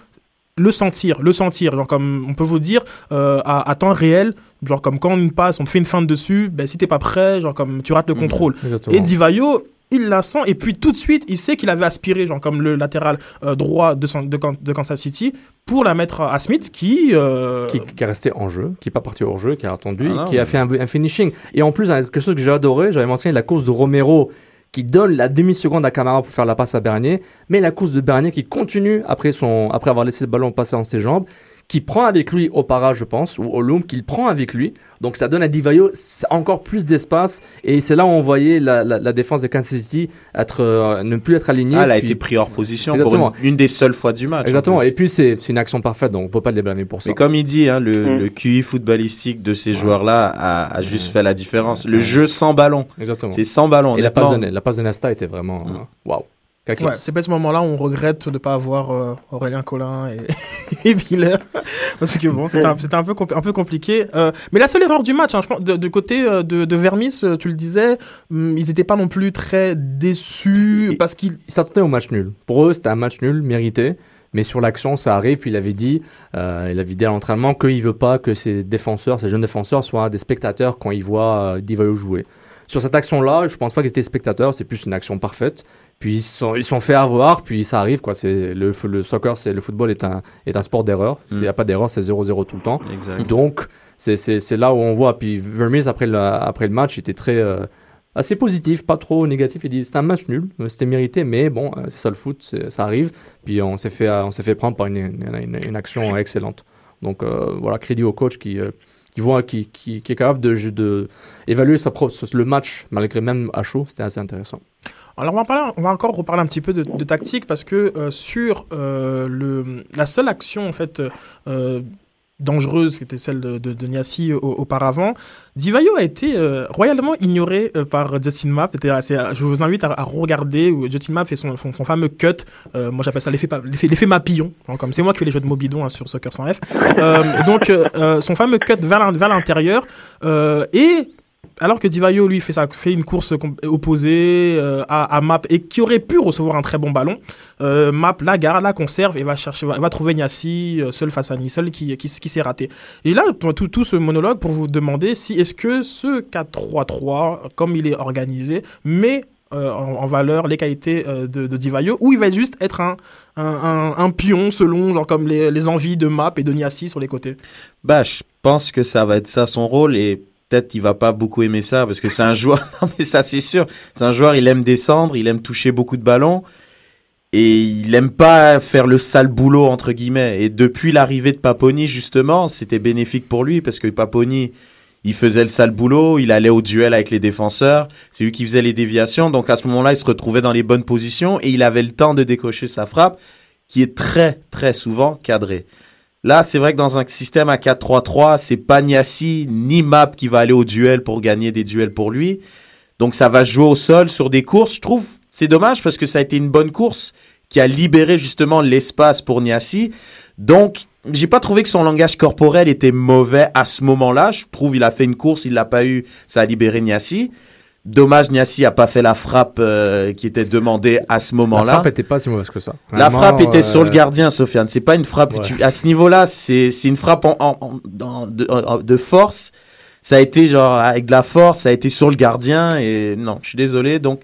[SPEAKER 4] le sentir, le sentir, genre comme on peut vous dire euh, à, à temps réel, genre comme quand une passe, on te fait une feinte dessus, ben si t'es pas prêt, genre comme tu rates le
[SPEAKER 11] Mhm.
[SPEAKER 4] contrôle. Et Divayo, il la sent et puis tout de suite, il sait qu'il avait aspiré, genre comme le latéral euh, droit de, son- de, Kansas City, pour la mettre à Smith, qui, euh,
[SPEAKER 6] qui, qui est resté en jeu, qui n'est pas parti hors jeu, qui a attendu,
[SPEAKER 5] Ah
[SPEAKER 6] qui a fait un, un finishing. Et en plus, quelque chose que j'ai adoré, j'avais mentionné la course de Romero qui donne la demi-seconde à Camara pour faire la passe à Bernier, mais la course de Bernier qui continue après, son, après avoir laissé le ballon passer dans ses jambes, qui prend avec lui au para, je pense, ou au loom, qu'il prend avec lui. Donc ça donne à Divayo encore plus d'espace. Et c'est là où on voyait la, la, la défense de Kansas City être, euh, ne plus être alignée.
[SPEAKER 5] Ah, elle a
[SPEAKER 6] puis-
[SPEAKER 5] été pris hors position
[SPEAKER 6] Exactement.
[SPEAKER 5] pour une, une des seules fois du match. en
[SPEAKER 6] Exactement. Et puis c'est une action parfaite, donc on peut pas les blâmer pour ça.
[SPEAKER 5] Mais comme il dit, hein, le,
[SPEAKER 8] Mm.
[SPEAKER 5] le QI footballistique de ces joueurs-là a, a juste fait la différence. Le jeu sans ballon,
[SPEAKER 6] Exactement.
[SPEAKER 5] c'est sans ballon.
[SPEAKER 6] Et la passe, de, la passe de Nesta était vraiment. Waouh.
[SPEAKER 4] Ouais, c'est peut-être ce moment-là où on regrette de ne pas avoir euh, Aurélien Collin et, et Biller. Parce que bon, c'était un, c'était un, peu, compl- un peu compliqué. Euh, mais la seule erreur du match, hein, je pense, de, de côté euh, de, de Vermis, tu le disais, hum, ils n'étaient pas non plus très déçus
[SPEAKER 6] Et-
[SPEAKER 4] parce qu'ils.
[SPEAKER 6] Ils s'attendaient au match nul. Pour eux, c'était un match nul, mérité. Mais sur l'action, ça arrive. Puis il avait dit, euh, il avait dit à l'entraînement qu'il veut pas que ses défenseurs, ses jeunes défenseurs, soient des spectateurs quand ils voient euh, Divayo jouer. Sur cette action-là, je pense pas qu'ils étaient spectateurs. C'est plus une action parfaite. Puis ils sont, ils sont fait avoir. Puis ça arrive quoi. C'est le, le soccer, c'est le football est un est un sport d'erreur. S'il n'y a pas d'erreur, c'est 0-0 tout le temps.
[SPEAKER 5] Exact.
[SPEAKER 6] Donc, c'est- c'est c'est là où on voit. Puis Vermeers, après le, après le match, était très. euh, assez positif, pas trop négatif. Il dit c'était un match nul, c'était mérité, mais bon, euh, c'est ça le foot, c'est- ça arrive. Puis on s'est fait, on s'est fait prendre par une, une, une- une action excellente. Donc euh, voilà, crédit au coach qui, euh, qui voit, qui, qui, qui est capable de, de évaluer sa propre, le match malgré même à chaud. C'était assez intéressant.
[SPEAKER 4] Alors on va, encore reparler un petit peu de, tactique parce que euh, sur euh, la seule action en fait euh, dangereuse qui était celle de, de, Niassi au- auparavant, Divayo a été royalement ignoré par Justin Mapp. Je vous invite à, regarder où Justin Mapp fait son, fameux cut. Moi j'appelle ça l'effet Mapillon. Hein, comme c'est moi qui fais les jeux de mots bidons hein, sur Soccer sans F. Donc son fameux cut vers l'in- vers l'intérieur et alors que Divayo, lui, fait, ça, fait une course opposée euh, à, Map et qui aurait pu recevoir un très bon ballon, euh, Map la garde, la conserve et va, chercher, va, trouver Niassi euh, seul face à Nissel qui, qui, qui s'est raté. Et là, tout, tout, ce monologue pour vous demander si est-ce que ce 4-3-3, comme il est organisé, met en, valeur les qualités de, de Divayo ou il va juste être un, un pion selon genre comme les, les envies de Map et de Niassi sur les côtés?
[SPEAKER 5] Bah, je pense que ça va être ça son rôle et peut-être qu'il va pas beaucoup aimer ça parce que c'est un joueur. Non, mais ça c'est sûr. C'est un joueur. Il aime descendre, il aime toucher beaucoup de ballons et il aime pas faire le sale boulot entre guillemets. Et depuis l'arrivée de Paponi justement, c'était bénéfique pour lui parce que Paponi il faisait le sale boulot, il allait au duel avec les défenseurs, c'est lui qui faisait les déviations. Donc à ce moment-là, il se retrouvait dans les bonnes positions et il avait le temps de décocher sa frappe qui est très très souvent cadrée. Là, c'est vrai que dans un système à 4-3-3, c'est pas Niassi ni Map qui va aller au duel pour gagner des duels pour lui. Donc ça va jouer au sol sur des courses. Je trouve c'est dommage parce que ça a été une bonne course qui a libéré justement l'espace pour Niassi. Donc j'ai pas trouvé que son langage corporel était mauvais à ce moment-là. Je trouve il a fait une course, il l'a pas eu, ça a libéré Niassi. Dommage, Niassi a pas fait la frappe euh, qui était demandée à ce
[SPEAKER 6] La
[SPEAKER 5] moment-là.
[SPEAKER 6] frappe était pas si mauvaise que ça.
[SPEAKER 5] La frappe était
[SPEAKER 6] euh,
[SPEAKER 5] sur le gardien, Sofiane. C'est pas une frappe.
[SPEAKER 6] Ouais.
[SPEAKER 5] tu- à ce niveau-là, c'est c'est une frappe en, en- en- de, force. Ça a été genre avec de la force. Ça a été sur le gardien et non, je suis désolé. Donc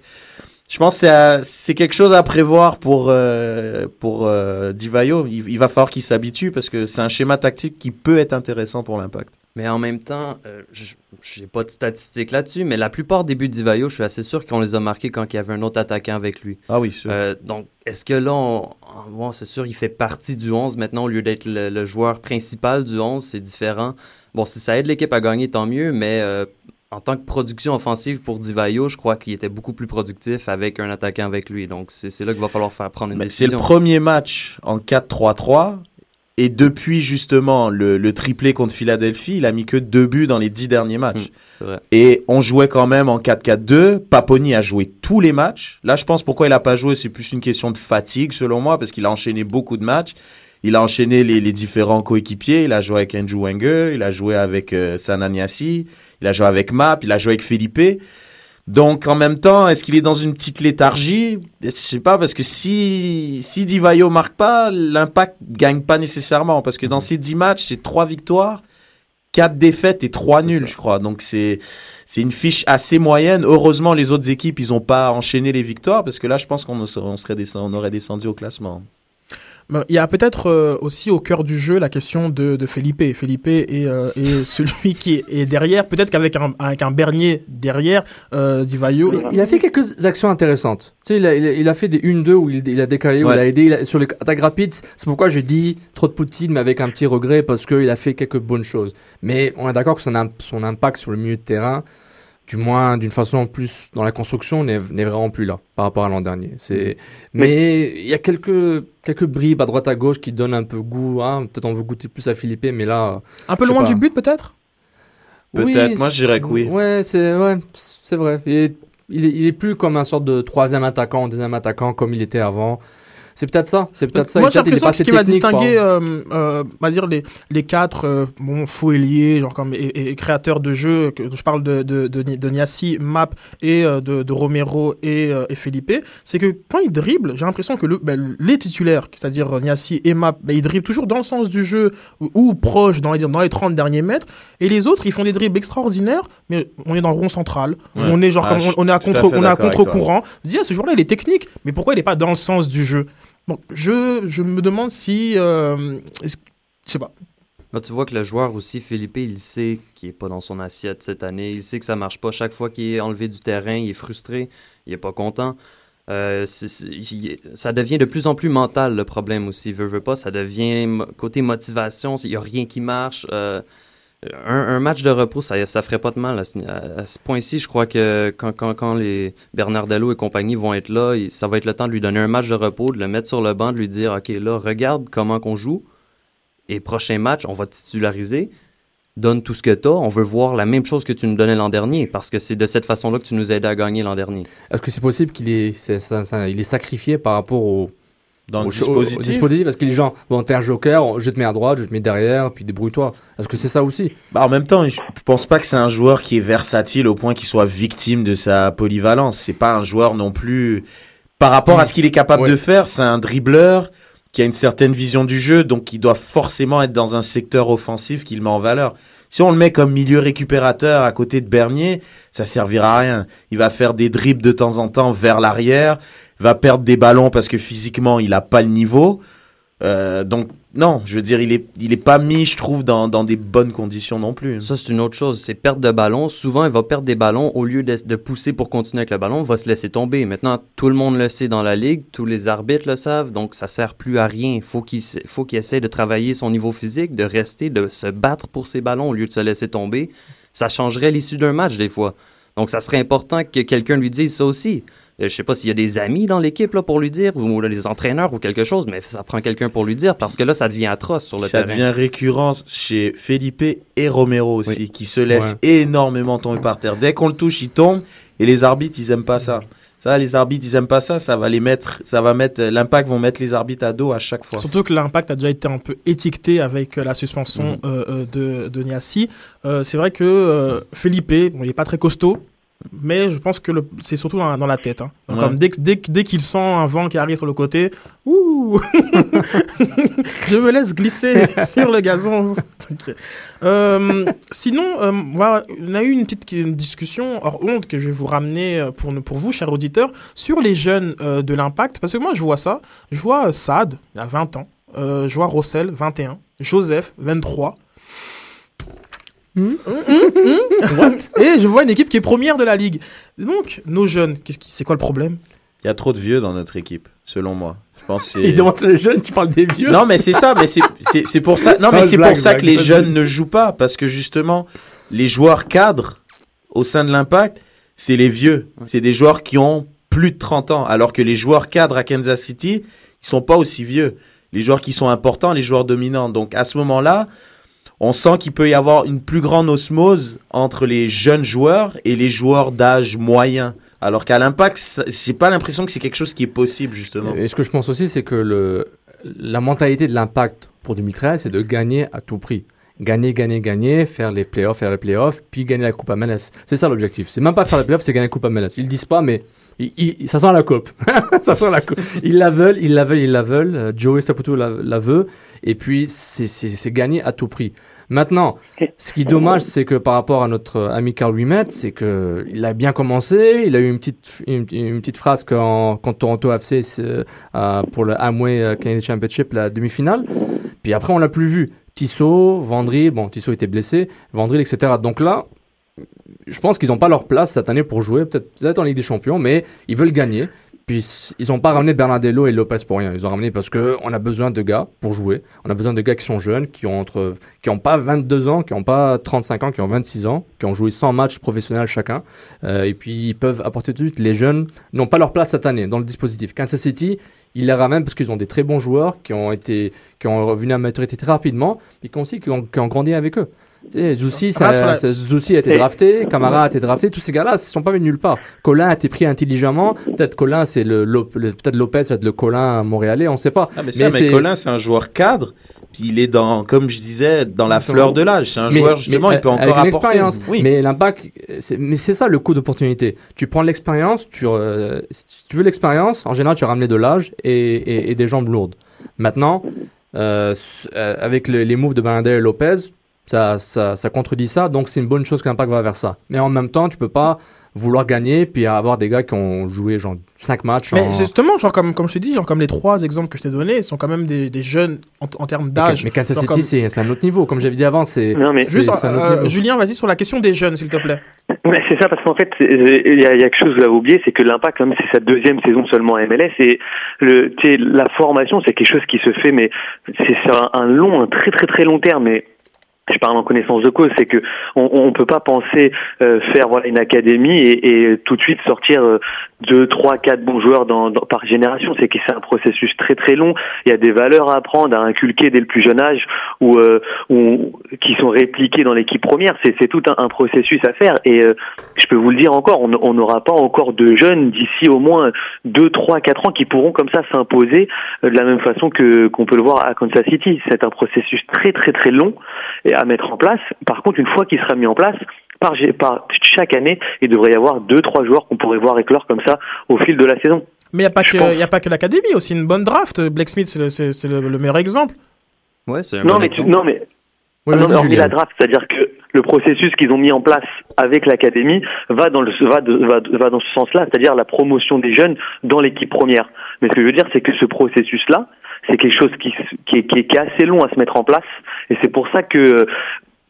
[SPEAKER 5] Je pense que c'est quelque chose à prévoir pour, euh, pour euh, Divayo. Il, il va falloir qu'il s'habitue parce que c'est un schéma tactique qui peut être intéressant pour l'impact.
[SPEAKER 11] Mais en même temps, euh, je n'ai pas de statistiques là-dessus, mais la plupart des buts d'Ivaio, je suis assez sûr qu'on les a marqués quand il y avait un autre attaquant avec lui.
[SPEAKER 5] Ah oui, sûr.
[SPEAKER 11] Euh, donc, est-ce que là, on- bon, c'est sûr, il fait partie du 11 maintenant au lieu d'être le, le joueur principal du 11, c'est différent. Bon, si ça aide l'équipe à gagner, tant mieux, mais euh, en tant que production offensive pour Divayo, je crois qu'il était beaucoup plus productif avec un attaquant avec lui. Donc, c'est là qu'il va falloir faire prendre une
[SPEAKER 5] Mais C'est le premier match en 4-3-3. Et depuis justement le, le triplé contre Philadelphie, il a mis que deux buts dans les dix derniers matchs.
[SPEAKER 11] Vrai.
[SPEAKER 5] Et on jouait quand même en 4-4-2. Paponi a joué tous les matchs. Là, je pense pourquoi il a pas joué, c'est plus une question de fatigue selon moi, parce qu'il a enchaîné beaucoup de matchs. Il a enchaîné les, les différents coéquipiers. Il a joué avec Andrew Wenger, il a joué avec euh, Sananiasi, il a joué avec Map, il a joué avec Felipe. Donc en même temps, est-ce qu'il est dans une petite léthargie? Je sais pas parce que si si Divayo marque pas, l'Impact gagne pas nécessairement parce que dans ces 10 matchs, c'est trois victoires, quatre défaites et trois nuls, je crois. Donc c'est c'est une fiche assez moyenne. Heureusement, les autres équipes, ils ont pas enchaîné les victoires parce que là, je pense qu'on on serait descend- on aurait descendu au classement.
[SPEAKER 4] Il y a peut-être euh, aussi au cœur du jeu la question de, de Felipe. Felipe est, euh, est celui qui est, derrière. Peut-être qu'avec un, avec un Bernier derrière, euh, Divayo.
[SPEAKER 6] Mais il a fait quelques actions intéressantes. Tu sais, il a, il a- il a fait des 1-2 où il, il a décalé, où
[SPEAKER 5] Ouais.
[SPEAKER 6] il a aidé il a- sur les attaques rapides. C'est pourquoi je dis trop de Poutine, mais avec un petit regret, parce qu'il a fait quelques bonnes choses. Mais on est d'accord que son impact sur le milieu de terrain, du moins d'une façon plus dans la construction, n'est vraiment plus là par rapport à l'an dernier. C'est... Mais il y a quelques, quelques bribes à droite à gauche qui donnent un peu goût. hein. Peut-être on veut goûter plus à Philippe, mais là.
[SPEAKER 4] Un peu loin
[SPEAKER 6] pas.
[SPEAKER 4] du but, peut-être?
[SPEAKER 5] Peut-être. Moi, je dirais que oui.
[SPEAKER 6] Ouais, c'est ouais, c'est vrai. Il est, il, est, il est plus comme un sorte de troisième attaquant, deuxième attaquant comme il était avant. C'est peut-être ça. C'est peut-être ça.
[SPEAKER 4] Moi, j'ai l'impression que ce qui va
[SPEAKER 6] technique,
[SPEAKER 4] distinguer, euh, euh, on va dire les, les quatre euh, bon, faux ailiers, genre comme et, et- et créateurs de jeux, que je parle de, de, de, de Niassi, Map et euh, de, de Romero et, euh, et Felipe, c'est que quand ils dribblent, j'ai l'impression que le, ben, les titulaires, c'est-à-dire euh, Niassi et Map, ben, ils dribblent toujours dans le sens du jeu ou, ou proche, dans les, dans les 30 derniers mètres, et les autres, ils font des dribbles extraordinaires, mais on est dans le rond central,
[SPEAKER 5] Ouais.
[SPEAKER 4] on est genre
[SPEAKER 5] Ah,
[SPEAKER 4] comme
[SPEAKER 5] je
[SPEAKER 4] on, on est à
[SPEAKER 5] à
[SPEAKER 4] contre,
[SPEAKER 5] fait
[SPEAKER 4] on est à contre-courant. Je dis, ah, ce joueur-là, il est technique, mais pourquoi il n'est pas dans le sens du jeu? Bon, je, je me demande si. euh, je sais pas.
[SPEAKER 11] Là, tu vois que le joueur aussi, Philippe, il sait qu'il n'est pas dans son assiette cette année. Il sait que ça marche pas. Chaque fois qu'il est enlevé du terrain, il est frustré, il est pas content. Euh, ça devient de plus en plus mental le problème aussi. Veut, pas, ça devient côté motivation. Il n'y a rien qui marche. Euh, un, match de repos, ça ça ferait pas de mal. À ce, point-ci, je crois que quand, quand, quand les Bernardello et compagnie vont être là, ça va être le temps de lui donner un match de repos, de le mettre sur le banc, de lui dire OK, là, regarde comment qu'on joue. Et prochain match, on va te titulariser. Donne tout ce que tu as. On veut voir la même chose que tu nous donnais l'an dernier parce que c'est de cette façon-là que tu nous aidais à gagner l'an dernier.
[SPEAKER 6] Est-ce que c'est possible qu'il est, ça- il est sacrifié par rapport au.
[SPEAKER 5] Dans le
[SPEAKER 6] au, au- au
[SPEAKER 5] dispositif.
[SPEAKER 6] dispositif Parce que les gens, bon, t'es un joker, je te mets à droite, je te mets derrière, puis débrouille-toi. Est-ce que c'est ça aussi?
[SPEAKER 5] Bah, en même temps, je je pense pas que c'est un joueur qui est versatile au point qu'il soit victime de sa polyvalence. C'est pas un joueur non plus. Par rapport à ce qu'il est capable
[SPEAKER 6] Ouais.
[SPEAKER 5] de faire, c'est un dribbleur qui a une certaine vision du jeu, donc il doit forcément être dans un secteur offensif qu'il met en valeur. Si on le met comme milieu récupérateur à côté de Bernier, ça servira à rien. Il va faire des dribbles de temps en temps vers l'arrière, va perdre des ballons parce que physiquement il a pas le niveau. Euh, donc non, je veux dire, il est, il est pas mis, je trouve, dans, dans des bonnes conditions non plus.
[SPEAKER 11] Ça, c'est une autre chose. C'est perte de ballon. Souvent, il va perdre des ballons au lieu de, pousser pour continuer avec le ballon, il va se laisser tomber. Maintenant, tout le monde le sait dans la ligue, tous les arbitres le savent, donc ça sert plus à rien. Faut s- faut qu'il essaie de travailler son niveau physique, de rester, de se battre pour ses ballons au lieu de se laisser tomber. Ça changerait l'issue d'un match des fois. Donc, ça serait important que quelqu'un lui dise ça aussi. Euh, Je sais pas s'il y a des amis dans l'équipe là pour lui dire ou là, des entraîneurs ou quelque chose, mais ça prend quelqu'un pour lui dire parce que là, ça devient atroce sur le
[SPEAKER 5] ça
[SPEAKER 11] terrain.
[SPEAKER 5] devient récurrent chez Felipe et Romero aussi,
[SPEAKER 11] Oui.
[SPEAKER 5] qui se laissent énormément tomber par terre. Dès qu'on le touche, il tombe, et les arbitres, ils aiment pas ça. Ça, les arbitres, ils aiment pas ça. Ça va les mettre, ça va mettre, l'impact vont mettre les arbitres à dos à chaque fois.
[SPEAKER 4] Surtout que l'impact a déjà été un peu étiqueté avec euh, la suspension
[SPEAKER 5] Mhm.
[SPEAKER 4] euh, euh, de, de Niassi. Euh, c'est vrai que euh, Felipe, bon, il n'est pas très costaud, mais je pense que c'est surtout dans, dans la tête. hein. Donc,
[SPEAKER 5] Ouais.
[SPEAKER 4] comme dès, dès, dès qu'il sent un vent qui arrive sur le côté, ouh, Je me laisse glisser sur le gazon. Euh, sinon, euh, voilà, on a eu une petite une discussion hors honte que je vais vous ramener euh, pour, pour vous, chers auditeurs, sur les jeunes euh, de l'impact. Parce que moi, je vois ça. Je vois Saad, il a 20 ans. Je vois Rossel, 21. Joseph, 23.
[SPEAKER 6] Hmm?
[SPEAKER 4] Hum. What Et je vois une équipe qui est première de la ligue. Donc, nos jeunes, qui- c'est quoi le problème?
[SPEAKER 5] Il y a trop de vieux dans notre équipe, selon moi. Je pense que c'est.
[SPEAKER 6] Il demande les jeunes, tu parles des vieux.
[SPEAKER 5] Non, mais c'est ça, mais c'est- pour ça. Non, mais c'est
[SPEAKER 6] blague,
[SPEAKER 5] pour ça
[SPEAKER 6] blague,
[SPEAKER 5] que les jeunes ne jouent pas, parce que justement, les joueurs cadres au sein de l'Impact, c'est les vieux. C'est des joueurs qui ont plus de 30 ans, alors que les joueurs cadres à Kansas City, ils sont pas aussi vieux. Les joueurs qui sont importants, les joueurs dominants. Donc à ce moment-là, on sent qu'il peut y avoir une plus grande osmose entre les jeunes joueurs et les joueurs d'âge moyen. Alors qu'à l'Impact, j'ai pas l'impression que c'est quelque chose qui est possible justement.
[SPEAKER 6] Et ce que je pense aussi, c'est que la mentalité de l'impact pour 2013, c'est de gagner à tout prix. Gagner, gagner, gagner, faire les playoffs, faire les playoffs, puis gagner la Coupe MLS. C'est ça l'objectif. C'est même pas faire les playoffs, c'est gagner la Coupe MLS. Ils le disent pas, mais ils- ils- ça sent la coupe. ça sent la coupe. Ils la veulent, ils la veulent, ils la veulent. Euh, Joey Saputo la, veut. Et puis, c'est- gagner à tout prix. Maintenant, ce qui est dommage, c'est que par rapport à notre ami Carl Wimet, c'est que il a bien commencé. Il a eu une petite, une, petite phrase quand, quand Toronto FC euh, pour le Amway euh, Canadian Championship, la demi-finale. Puis après, on l'a plus vu. Tissot, Vendry, bon, Tissot était blessé, Vendry, etc. Donc là, je pense qu'ils n'ont pas leur place cette année pour jouer, peut-être peut-être en Ligue des Champions, mais ils veulent gagner. Puis ils n'ont pas ramené Bernardello et Lopez pour rien. Ils ont ramené parce que on a besoin de gars pour jouer. On a besoin de gars qui sont jeunes, qui ont entre, qui ont pas 22 ans, qui ont pas 35 ans, qui ont 26 ans, qui ont joué 100 matchs professionnels chacun. Euh, et puis ils peuvent apporter tout de suite. Les jeunes n'ont pas leur place cette année dans le dispositif. Kansas City, ils les ramènent parce qu'ils ont des très bons joueurs qui ont été, qui ont revenu à maturité très rapidement, et qui ont aussi qui ont, qui ont grandi avec eux. Zoussi,
[SPEAKER 4] Ah, sur
[SPEAKER 6] ça,
[SPEAKER 4] la-
[SPEAKER 6] ça- Zoussi a été drafté, Camara a été drafté, tous ces gars-là, ils sont pas venus nulle part. Colin a été pris intelligemment. Peut-être Colin, c'est le, le- peut-être Lopez, peut-être le Colin montréalais, on sait pas.
[SPEAKER 5] Ah, mais ça, mais, Colin, c'est un joueur cadre. Puis il est dans, comme je disais, dans la fleur de l'âge. C'est un
[SPEAKER 6] Mais-
[SPEAKER 5] joueur, justement,
[SPEAKER 6] mais
[SPEAKER 5] il peut
[SPEAKER 6] avec
[SPEAKER 5] encore apporter. Oui.
[SPEAKER 6] Mais l'impact, c'est- mais c'est ça le coût d'opportunité. Tu prends l'expérience, tu, euh, si tu veux l'expérience, en général, tu as ramené de l'âge et, et- et des jambes lourdes. Maintenant, euh, euh, avec le- les moves de Bernardet et Lopez, ça, ça, ça contredit ça, donc c'est une bonne chose que l'impact va vers ça. Mais en même temps, tu peux pas vouloir gagner puis avoir des gars qui ont joué genre 5 matchs
[SPEAKER 4] Mais
[SPEAKER 6] en...
[SPEAKER 4] justement, genre comme, comme je te dis, genre comme les trois exemples que je t'ai donnés, sont quand même des, des jeunes en, en termes d'âge.
[SPEAKER 6] Mais Kansas City,
[SPEAKER 4] comme-
[SPEAKER 6] c'est c'est un autre niveau. Comme j'avais dit avant, c'est
[SPEAKER 4] Juste,
[SPEAKER 6] c'est un autre
[SPEAKER 4] euh. Julien, vas-y sur la question des jeunes, s'il te plaît.
[SPEAKER 8] Ouais, c'est ça, parce qu'en fait, il y, a il y a quelque chose que vous avez oublié, c'est que l'impact, comme c'est sa deuxième saison seulement à MLS, et le, tu sais, la formation, c'est quelque chose qui se fait, mais c'est sur un, un long, un très très très long terme, mais je parle en connaissance de cause, c'est que on, on peut pas penser euh, faire voilà une académie et, tout de suite sortir euh, deux, trois, quatre bons joueurs par génération. C'est que c'est un processus très très long. Il y a des valeurs à apprendre, à inculquer dès le plus jeune âge, ou euh, qui sont répliquées dans l'équipe première. C'est tout un, processus à faire. Et euh, je peux vous le dire encore, on n'aura pas encore de jeunes d'ici au moins deux, trois, quatre ans qui pourront comme ça s'imposer euh, de la même façon que qu'on peut le voir à Kansas City. C'est un processus très très très long à mettre en place. Par contre, une fois qu'il sera mis en place, par, gé- par chaque année, il devrait y avoir deux trois joueurs qu'on pourrait voir éclore comme ça au fil de la saison.
[SPEAKER 4] Mais il n'y a pas que, y a pas que l'académie, aussi une bonne draft. Blake Smith, c'est le, meilleur exemple.
[SPEAKER 11] Ouais, c'est
[SPEAKER 8] Non mais tu- non mais
[SPEAKER 4] Oui,
[SPEAKER 8] Ah non, mais hormis la draft, c'est-à-dire que le processus qu'ils ont mis en place avec l'académie va dans le va, de- va, de- va dans ce sens-là, c'est-à-dire la promotion des jeunes dans l'équipe première. Mais ce que je veux dire, c'est que ce processus-là, c'est quelque chose qui, s- qui, est, qui, est, qui est assez long à se mettre en place, et c'est pour ça que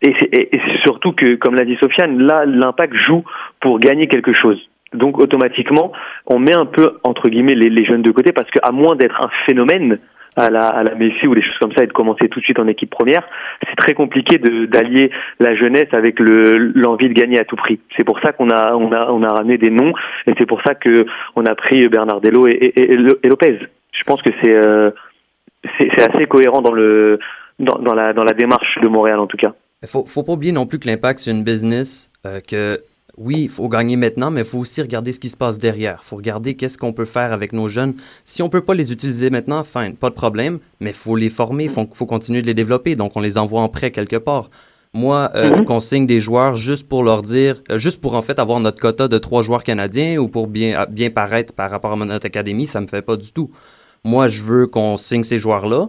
[SPEAKER 8] et et- et surtout que, comme l'a dit Sofiane, là, l'impact joue pour gagner quelque chose. Donc automatiquement, on met un peu entre guillemets les, jeunes de côté parce qu'à moins d'être un phénomène à la, à la Messi ou des choses comme ça et de commencer tout de suite en équipe première, c'est très compliqué d'allier la jeunesse avec le l'envie de gagner à tout prix. C'est pour ça qu'on a on a on a ramené des noms et c'est pour ça que on a pris Bernardello et, et, et Lo- et Lopez. Je pense que c'est euh, c'est assez cohérent dans le dans la dans la démarche de Montréal en tout cas.
[SPEAKER 11] Il faut, faut pas oublier non plus que l'impact, c'est une business euh, que, oui, il faut gagner maintenant, mais il faut aussi regarder ce qui se passe derrière. Il faut regarder qu'est-ce qu'on peut faire avec nos jeunes. Si on peut pas les utiliser maintenant, fine, pas de problème, mais il faut les former, il faut, faut continuer de les développer. Donc, on les envoie en prêt quelque part. Moi, euh,
[SPEAKER 8] Mhm.
[SPEAKER 11] qu'on signe des joueurs juste pour leur dire, euh, juste pour en fait avoir notre quota de trois joueurs canadiens ou pour bien, bien paraître par rapport à notre académie, ça me fait pas du tout. moi, je veux qu'on signe ces joueurs-là.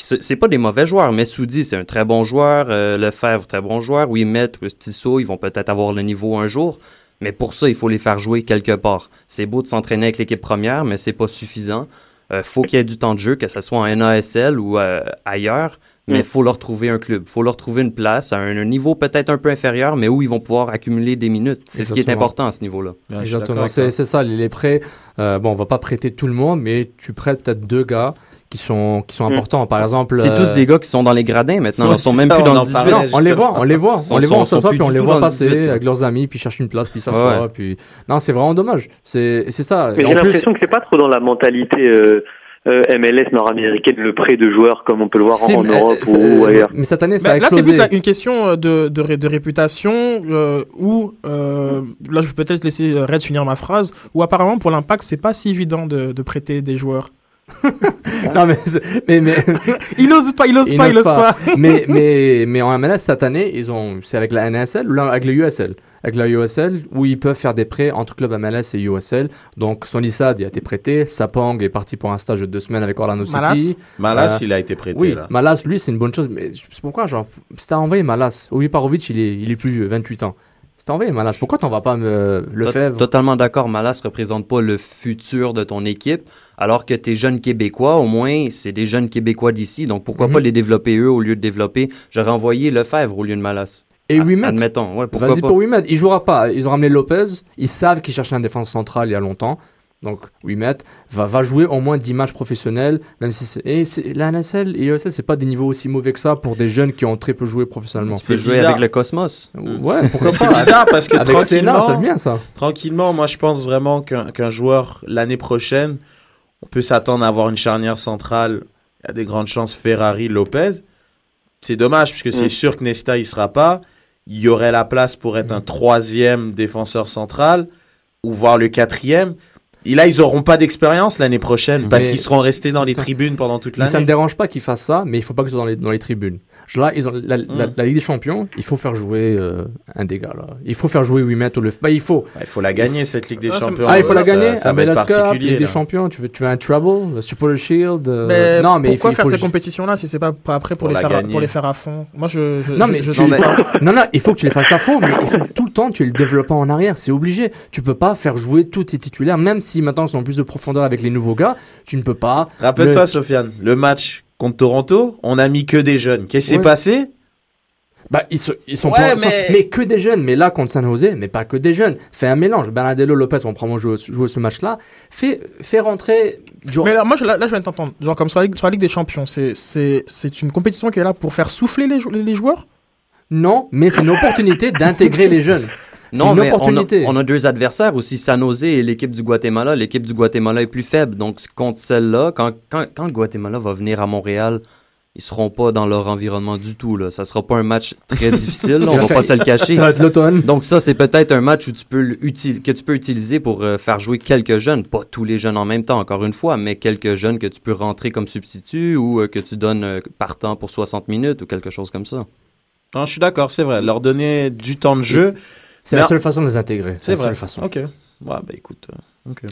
[SPEAKER 11] C'est pas des mauvais joueurs, mais Soudi, c'est un très bon joueur. euh, Lefebvre, très bon joueur. Ouimet, Tissot, ils vont peut-être avoir le niveau un jour. Mais pour ça, il faut les faire jouer quelque part. C'est beau de s'entraîner avec l'équipe première, mais c'est pas suffisant. Euh, faut qu'il y ait du temps de jeu, que ce soit en NASL ou euh, ailleurs. Mais il
[SPEAKER 8] Mm.
[SPEAKER 11] faut leur trouver un club. faut leur trouver une place à un, un niveau peut-être un peu inférieur, mais où ils vont pouvoir accumuler des minutes. C'est ce qui est important à ce niveau-là.
[SPEAKER 6] Exactement, c'est ça, les les prêts. euh, bon, on va pas prêter tout le monde, mais tu prêtes peut-être deux gars qui sont, qui sont
[SPEAKER 11] Mm.
[SPEAKER 6] importants. Par exemple.
[SPEAKER 11] C'est
[SPEAKER 6] euh,
[SPEAKER 11] tous des gars qui sont dans les gradins maintenant.
[SPEAKER 6] Ouais,
[SPEAKER 11] ils sont même
[SPEAKER 6] ça,
[SPEAKER 11] plus dans le 18.
[SPEAKER 6] parlait, Non, on les voit, on les voit, on les voit, on s'assoit, puis on les voit passer
[SPEAKER 11] 18, là.
[SPEAKER 6] avec leurs amis, puis ils cherchent une place, puis ils s'assoient,
[SPEAKER 11] Ouais.
[SPEAKER 6] puis non, c'est vraiment dommage. C'est c'est ça.
[SPEAKER 8] J'ai
[SPEAKER 6] en plus-
[SPEAKER 8] l'impression que c'est pas trop dans la mentalité euh, euh, MLS nord-américaine le prêt de joueurs comme on peut le voir en, en
[SPEAKER 6] euh,
[SPEAKER 8] Europe ou ailleurs.
[SPEAKER 6] Mais cette année, ça
[SPEAKER 4] Bah,
[SPEAKER 6] a
[SPEAKER 4] là, c'est plus une question euh, de, de, ré- de réputation euh, où, euh, là, je vais peut-être laisser euh, Red finir ma phrase, où apparemment, pour l'impact, c'est pas si évident de, de prêter des joueurs.
[SPEAKER 6] non, mais, c'est- mais, mais...
[SPEAKER 4] il ose pas, il ose pas, il ose pas.
[SPEAKER 6] mais, mais, mais en MLS, cette année, ils ont, c'est avec la NASL ou avec le USL? Avec la USL, où ils peuvent faire des prêts entre clubs MLS et USL. Donc, Sonny Sad, il a été prêté. Sapong est parti pour un stage de deux semaines avec Orlando
[SPEAKER 5] Malas?
[SPEAKER 6] City.
[SPEAKER 5] Malas, il a été prêté,
[SPEAKER 6] Oui,
[SPEAKER 5] là.
[SPEAKER 6] Malas, lui, c'est une bonne chose. Mais c'est pourquoi, genre, si t'as envoyé Malas, Ovi Parovic, il est, il est plus vieux, 28 ans. Si t'as envoyé Malas, pourquoi t'en vas pas me le
[SPEAKER 11] Tot-
[SPEAKER 6] faire
[SPEAKER 11] Totalement d'accord. Malas représente pas le futur de ton équipe, alors que tes jeunes Québécois, au moins, c'est des jeunes Québécois d'ici. Donc pourquoi
[SPEAKER 6] Mhm.
[SPEAKER 11] pas les développer eux au lieu de développer J'aurais envoyé Lefebvre au lieu de Malas.
[SPEAKER 6] Et
[SPEAKER 11] A-
[SPEAKER 6] Wimet.
[SPEAKER 11] Admettons, ouais, pourquoi
[SPEAKER 6] Vas-y pour Wimet. Il jouera pas. Ils ont ramené Lopez. Ils savent qu'ils cherchaient un défense central il y a longtemps. Donc Wimet va, va jouer au moins 10 matchs professionnels. Même si c'est- et c'est- la NSL et ESL, c'est pas des niveaux aussi mauvais que ça pour des jeunes qui ont très peu joué professionnellement.
[SPEAKER 11] Peux jouer avec le Cosmos.
[SPEAKER 6] Ouais, pourquoi
[SPEAKER 5] C'est
[SPEAKER 6] pas.
[SPEAKER 5] bizarre parce que
[SPEAKER 6] avec
[SPEAKER 5] tranquillement,
[SPEAKER 6] c'est bien ça.
[SPEAKER 5] tranquillement, moi je pense vraiment qu'un qu'un joueur l'année prochaine, on peut s'attendre à avoir une charnière centrale. Il y a des grandes chances Ferrari, Lopez. C'est dommage puisque c'est
[SPEAKER 8] Mm.
[SPEAKER 5] sûr que Nesta il sera pas. Il y aurait la place pour être un troisième défenseur central ou voire le quatrième. Et là, ils auront pas d'expérience l'année prochaine parce
[SPEAKER 6] Mais-
[SPEAKER 5] qu'ils seront restés dans les tribunes pendant toute
[SPEAKER 6] Mais ça me
[SPEAKER 5] l'année.
[SPEAKER 6] dérange pas qu'ils fassent ça, mais il faut pas soient dans les, dans les tribunes. Je- Là, ils ont, la, la-
[SPEAKER 5] Mm.
[SPEAKER 6] la Ligue des Champions, il faut faire jouer euh, un des gars. Là. Il faut faire jouer Wimet ou le. Bah, il faut.
[SPEAKER 5] il faut la gagner, cette Ligue des
[SPEAKER 6] Ah, ça-
[SPEAKER 5] Champions.
[SPEAKER 6] Ah, il faut la
[SPEAKER 5] Ça-
[SPEAKER 6] gagner.
[SPEAKER 5] ça
[SPEAKER 6] un
[SPEAKER 5] va être
[SPEAKER 6] Cup,
[SPEAKER 5] particulier,
[SPEAKER 6] Ligue des. Champions. Tu veux, tu veux un treble, le Super Shield. euh,
[SPEAKER 4] Mais
[SPEAKER 6] non, mais il faut,
[SPEAKER 4] pourquoi
[SPEAKER 6] il
[SPEAKER 4] faire
[SPEAKER 6] faut
[SPEAKER 4] ces
[SPEAKER 6] ju-
[SPEAKER 4] compétitions-là si c'est pas, pas après pour,
[SPEAKER 5] Pour
[SPEAKER 4] les faire,
[SPEAKER 5] gagner.
[SPEAKER 4] pour les faire à fond? Moi, je, je,
[SPEAKER 6] Non
[SPEAKER 4] je-
[SPEAKER 6] mais,
[SPEAKER 4] je
[SPEAKER 6] tu-
[SPEAKER 4] pas.
[SPEAKER 6] non, non, il faut que tu les fasses à fond, mais il faut que tout le temps tu le développes en arrière, c'est obligé. Tu peux pas faire jouer tous tes titulaires, même si maintenant ils ont plus de profondeur avec les nouveaux gars, tu ne peux pas.
[SPEAKER 5] Rappelle-toi,
[SPEAKER 6] le-
[SPEAKER 5] Sofiane, le match contre Toronto, on a mis que des jeunes. Qu'est-ce qui s'est
[SPEAKER 6] Ouais.
[SPEAKER 5] passé?
[SPEAKER 6] Bah, ils, se- ils sont
[SPEAKER 5] Ouais,
[SPEAKER 6] pas, sont-
[SPEAKER 5] mais-
[SPEAKER 6] mais que des jeunes. Mais là, contre San Jose, mais pas que des jeunes. Fais un mélange. Bernardello Lopez, on prend jouer, jouer ce match-là. Fais, fais rentrer.
[SPEAKER 4] Mais là, moi, je, là, là, je viens de t'entendre. Genre, comme sur la, Ligue, sur la Ligue des Champions, c'est- c'est c'est une compétition qui est là pour faire souffler les, jou- les, les joueurs?
[SPEAKER 6] Non, mais c'est une opportunité d'intégrer les jeunes.
[SPEAKER 11] Non,
[SPEAKER 6] une
[SPEAKER 11] mais on a,
[SPEAKER 6] opportunité.
[SPEAKER 11] on a deux adversaires aussi, San Jose et l'équipe du Guatemala. L'équipe du Guatemala est plus faible. Donc, contre celle-là, quand, quand, quand le Guatemala va venir à Montréal, ils seront pas dans leur environnement du tout. Là. Ça sera pas un match très difficile, là, on va pas se le cacher.
[SPEAKER 6] Ça va être l'automne.
[SPEAKER 11] Donc ça, c'est peut-être un match où tu peux que tu peux utiliser pour euh, faire jouer quelques jeunes, pas tous les jeunes en même temps, encore une fois, mais quelques jeunes que tu peux rentrer comme substitut ou euh, que tu donnes euh, partant pour 60 minutes ou quelque chose comme ça.
[SPEAKER 5] Non, je suis d'accord, c'est vrai. Leur donner du temps de jeu.
[SPEAKER 6] C'est la seule façon de les intégrer.
[SPEAKER 5] C'est
[SPEAKER 6] la
[SPEAKER 5] vrai.
[SPEAKER 6] seule façon.
[SPEAKER 5] Ok. Ouais, bah écoute. euh, ok.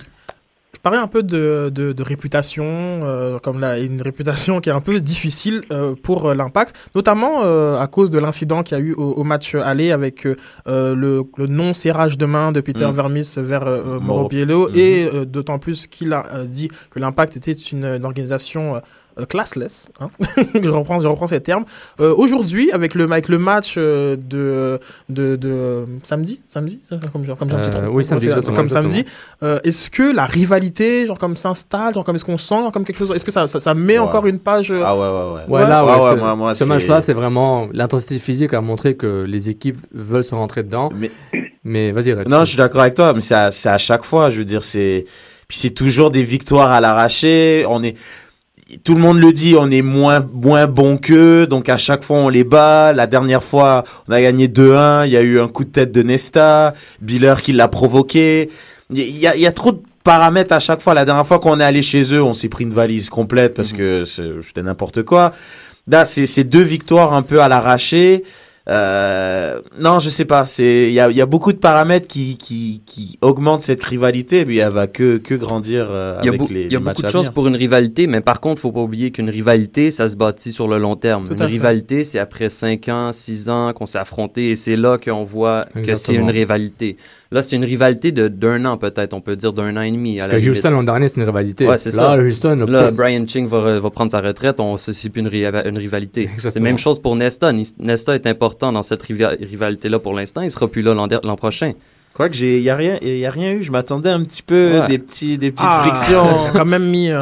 [SPEAKER 4] Je parlais un peu de, de, de réputation, euh, comme là, une réputation qui est un peu difficile euh, pour l'impact, notamment euh, à cause de l'incident qu'il y a eu au, au match aller avec le, le non-serrage de main de Peter
[SPEAKER 5] Mm.
[SPEAKER 4] Vermis vers euh,
[SPEAKER 5] Moro-
[SPEAKER 4] Mauro Biello,
[SPEAKER 5] Mhm.
[SPEAKER 4] et euh, d'autant plus qu'il a euh, dit que l'impact était une, une organisation classless, hein. je, reprends, je reprends ces termes. Euh, Aujourd'hui, avec le, avec le match euh, de, de, de samedi, samedi, comme, j'ai- comme j'ai un petit
[SPEAKER 6] Euh, oui, samedi, exactement,
[SPEAKER 4] comme
[SPEAKER 6] exactement.
[SPEAKER 4] samedi. Euh, est-ce que la rivalité, genre comme s'installe, genre comme est-ce qu'on sent, genre comme quelque chose, est-ce que ça, ça, ça met
[SPEAKER 5] Ouais.
[SPEAKER 4] encore une page euh,
[SPEAKER 5] Ah ouais, ouais, ouais.
[SPEAKER 6] Ouais, là, ouais,
[SPEAKER 5] ouais,
[SPEAKER 6] ce,
[SPEAKER 5] moi- moi,
[SPEAKER 6] ce match-là, c'est vraiment l'intensité physique a montré que les équipes veulent se rentrer dedans.
[SPEAKER 5] Mais,
[SPEAKER 6] Mais vas-y,
[SPEAKER 5] non, je suis d'accord avec toi, mais c'est à, c'est à chaque fois. Je veux dire, c'est. Puis c'est toujours des victoires à l'arraché. On est. Tout le monde le dit, on est moins, moins bon qu'eux, donc à chaque fois on les bat. La dernière fois, on a gagné 2-1, il y a eu un coup de tête de Nesta, Biller qui l'a provoqué. Il y a, il y a trop de paramètres à chaque fois. La dernière fois qu'on est allé chez eux, on s'est pris une valise complète parce que c'est- c'était n'importe quoi. Là, c'est c'est deux victoires un peu à l'arraché. Euh, non, je sais pas. C'est il y a, y a beaucoup de paramètres qui, qui, qui augmentent cette rivalité, puis elle va que, que grandir euh,
[SPEAKER 11] Il y a,
[SPEAKER 5] avec les,
[SPEAKER 11] il y a
[SPEAKER 5] les
[SPEAKER 11] beaucoup de choses pour une rivalité, mais par contre, faut pas oublier qu'une rivalité, ça se bâtit sur le long terme.
[SPEAKER 4] Tout
[SPEAKER 11] une rivalité, c'est après 5 ans, 6 ans qu'on s'est affronté et c'est là qu'on voit que c'est une rivalité. Là, c'est une rivalité de- d'un an peut-être, on peut dire d'un an et demi. À
[SPEAKER 6] Parce
[SPEAKER 11] la
[SPEAKER 6] que. Houston l'an dernier, c'est une rivalité.
[SPEAKER 11] Ouais, c'est
[SPEAKER 6] Là,
[SPEAKER 11] ça.
[SPEAKER 6] Houston,
[SPEAKER 11] Là, Brian Ching va, va prendre sa retraite, on c'est c'est plus une, riva- une rivalité. C'est la même chose pour Nesta. Nesta est important dans cette riva- rivalité-là pour l'instant. Il sera plus là l'an l'an prochain.
[SPEAKER 5] Quoique j'ai, y a rien, y a rien eu. Je m'attendais un petit peu
[SPEAKER 11] Ouais.
[SPEAKER 5] des petits, des petites
[SPEAKER 4] Ah,
[SPEAKER 5] frictions.
[SPEAKER 4] Il a quand même mis, euh,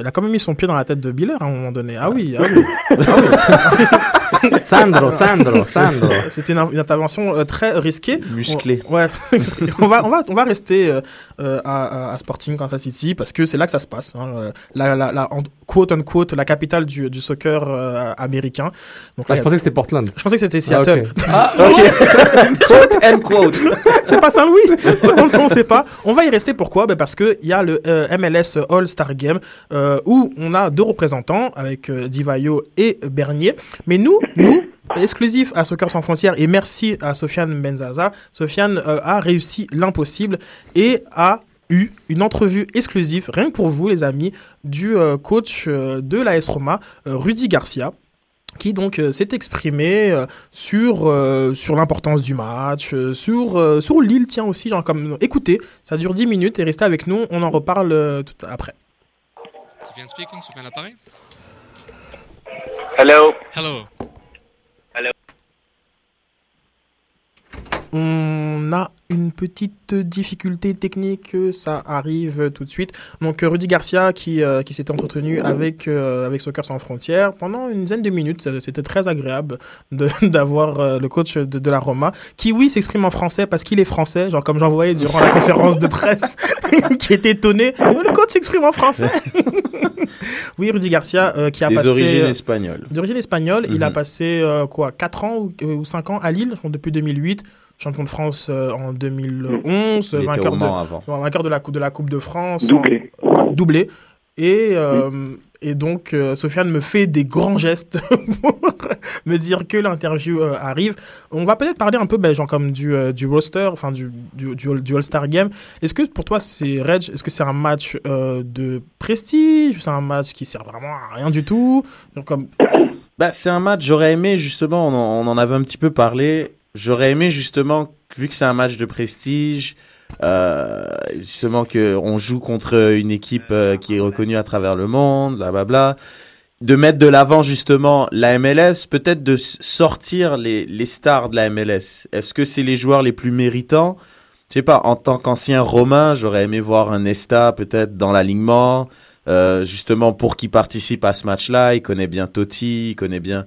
[SPEAKER 4] il a quand même mis son pied dans la tête de Biller à un moment donné. Ah oui, ah oui.
[SPEAKER 6] Sandro, Sandro, Sandro.
[SPEAKER 4] C'était une, une intervention euh, très risquée.
[SPEAKER 5] Musclée.
[SPEAKER 4] On, ouais. on, va, on, va, on va rester euh, euh, à, Sporting Kansas City parce que c'est là que ça se passe. hein. La, la, la, en- quote unquote, la capitale du, du soccer euh, américain. Donc
[SPEAKER 6] Ah, je pensais que c'était Portland.
[SPEAKER 4] je pensais que c'était
[SPEAKER 6] Ah,
[SPEAKER 4] Seattle.
[SPEAKER 6] ok.
[SPEAKER 5] Ah, ok. quote and quote.
[SPEAKER 4] c'est pas Saint-Louis on ne sait pas. On va y rester pourquoi? Ben Parce qu'il y a le euh, MLS All-Star Game euh, où on a deux représentants avec euh, Divayo et Bernier. Mais nous, nous, exclusif à Soccer Sans Frontières et merci à Sofiane Benzaza, Sofiane euh, a réussi l'impossible et a eu une entrevue exclusive, rien que pour vous les amis, du euh, coach euh, de l'AS Roma, euh, Rudy Garcia qui donc euh, s'est exprimé euh, sur, euh, sur l'importance du match, euh, sur, euh, sur Lille, tiens aussi, genre comme écoutez, ça dure 10 minutes et restez avec nous, on en reparle euh, tout après.
[SPEAKER 7] L'appareil.
[SPEAKER 8] Hello.
[SPEAKER 7] Hello.
[SPEAKER 4] On a une petite difficulté technique, ça arrive tout de suite. Donc euh, Rudy Garcia qui, euh, qui s'était entretenu avec, euh, avec Soccer Sans Frontières pendant une dizaine de minutes. C'était très agréable d'avoir euh, le coach de, de la Roma qui, oui, s'exprime en français parce qu'il est français, genre comme j'en voyais durant la conférence de presse, qui était étonné. Oh, Le coach s'exprime en français. oui, Rudy Garcia euh, qui a
[SPEAKER 5] Des
[SPEAKER 4] passé...
[SPEAKER 5] origines espagnoles.
[SPEAKER 4] D'origine espagnole, il a
[SPEAKER 5] Mhm.
[SPEAKER 4] passé quoi 4 ans ou, ou 5 ans à Lille, depuis 2008, champion de France en 2011,
[SPEAKER 5] Il était
[SPEAKER 4] vainqueur de,
[SPEAKER 5] Mans avant.
[SPEAKER 4] vainqueur de la coupe de la Coupe de France,
[SPEAKER 8] Doublé.
[SPEAKER 4] en- doublé. Et, euh, et donc euh, Sofiane me fait des grands gestes pour me dire que l'interview euh, arrive. On va peut-être parler un peu ben, genre comme du, euh, du roster, enfin du, du, du, du All-Star Game. Est-ce que pour toi c'est Reg, est-ce que c'est un match euh, de prestige, c'est un match qui sert vraiment à rien du tout? Genre comme
[SPEAKER 5] Bah, c'est un match, j'aurais aimé justement, on en, on en avait un petit peu parlé, j'aurais aimé justement, vu que c'est un match de prestige, euh, justement qu'on joue contre une équipe euh, qui est reconnue à travers le monde, blablabla, de mettre de l'avant justement la MLS, peut-être de sortir les, les stars de la MLS. Est-ce que c'est les joueurs les plus méritants? Je sais pas, en tant qu'ancien Romain, j'aurais aimé voir un Nesta peut-être dans l'alignement, euh, justement pour qu'il participe à ce match-là. Il connaît bien Totti, il connaît bien.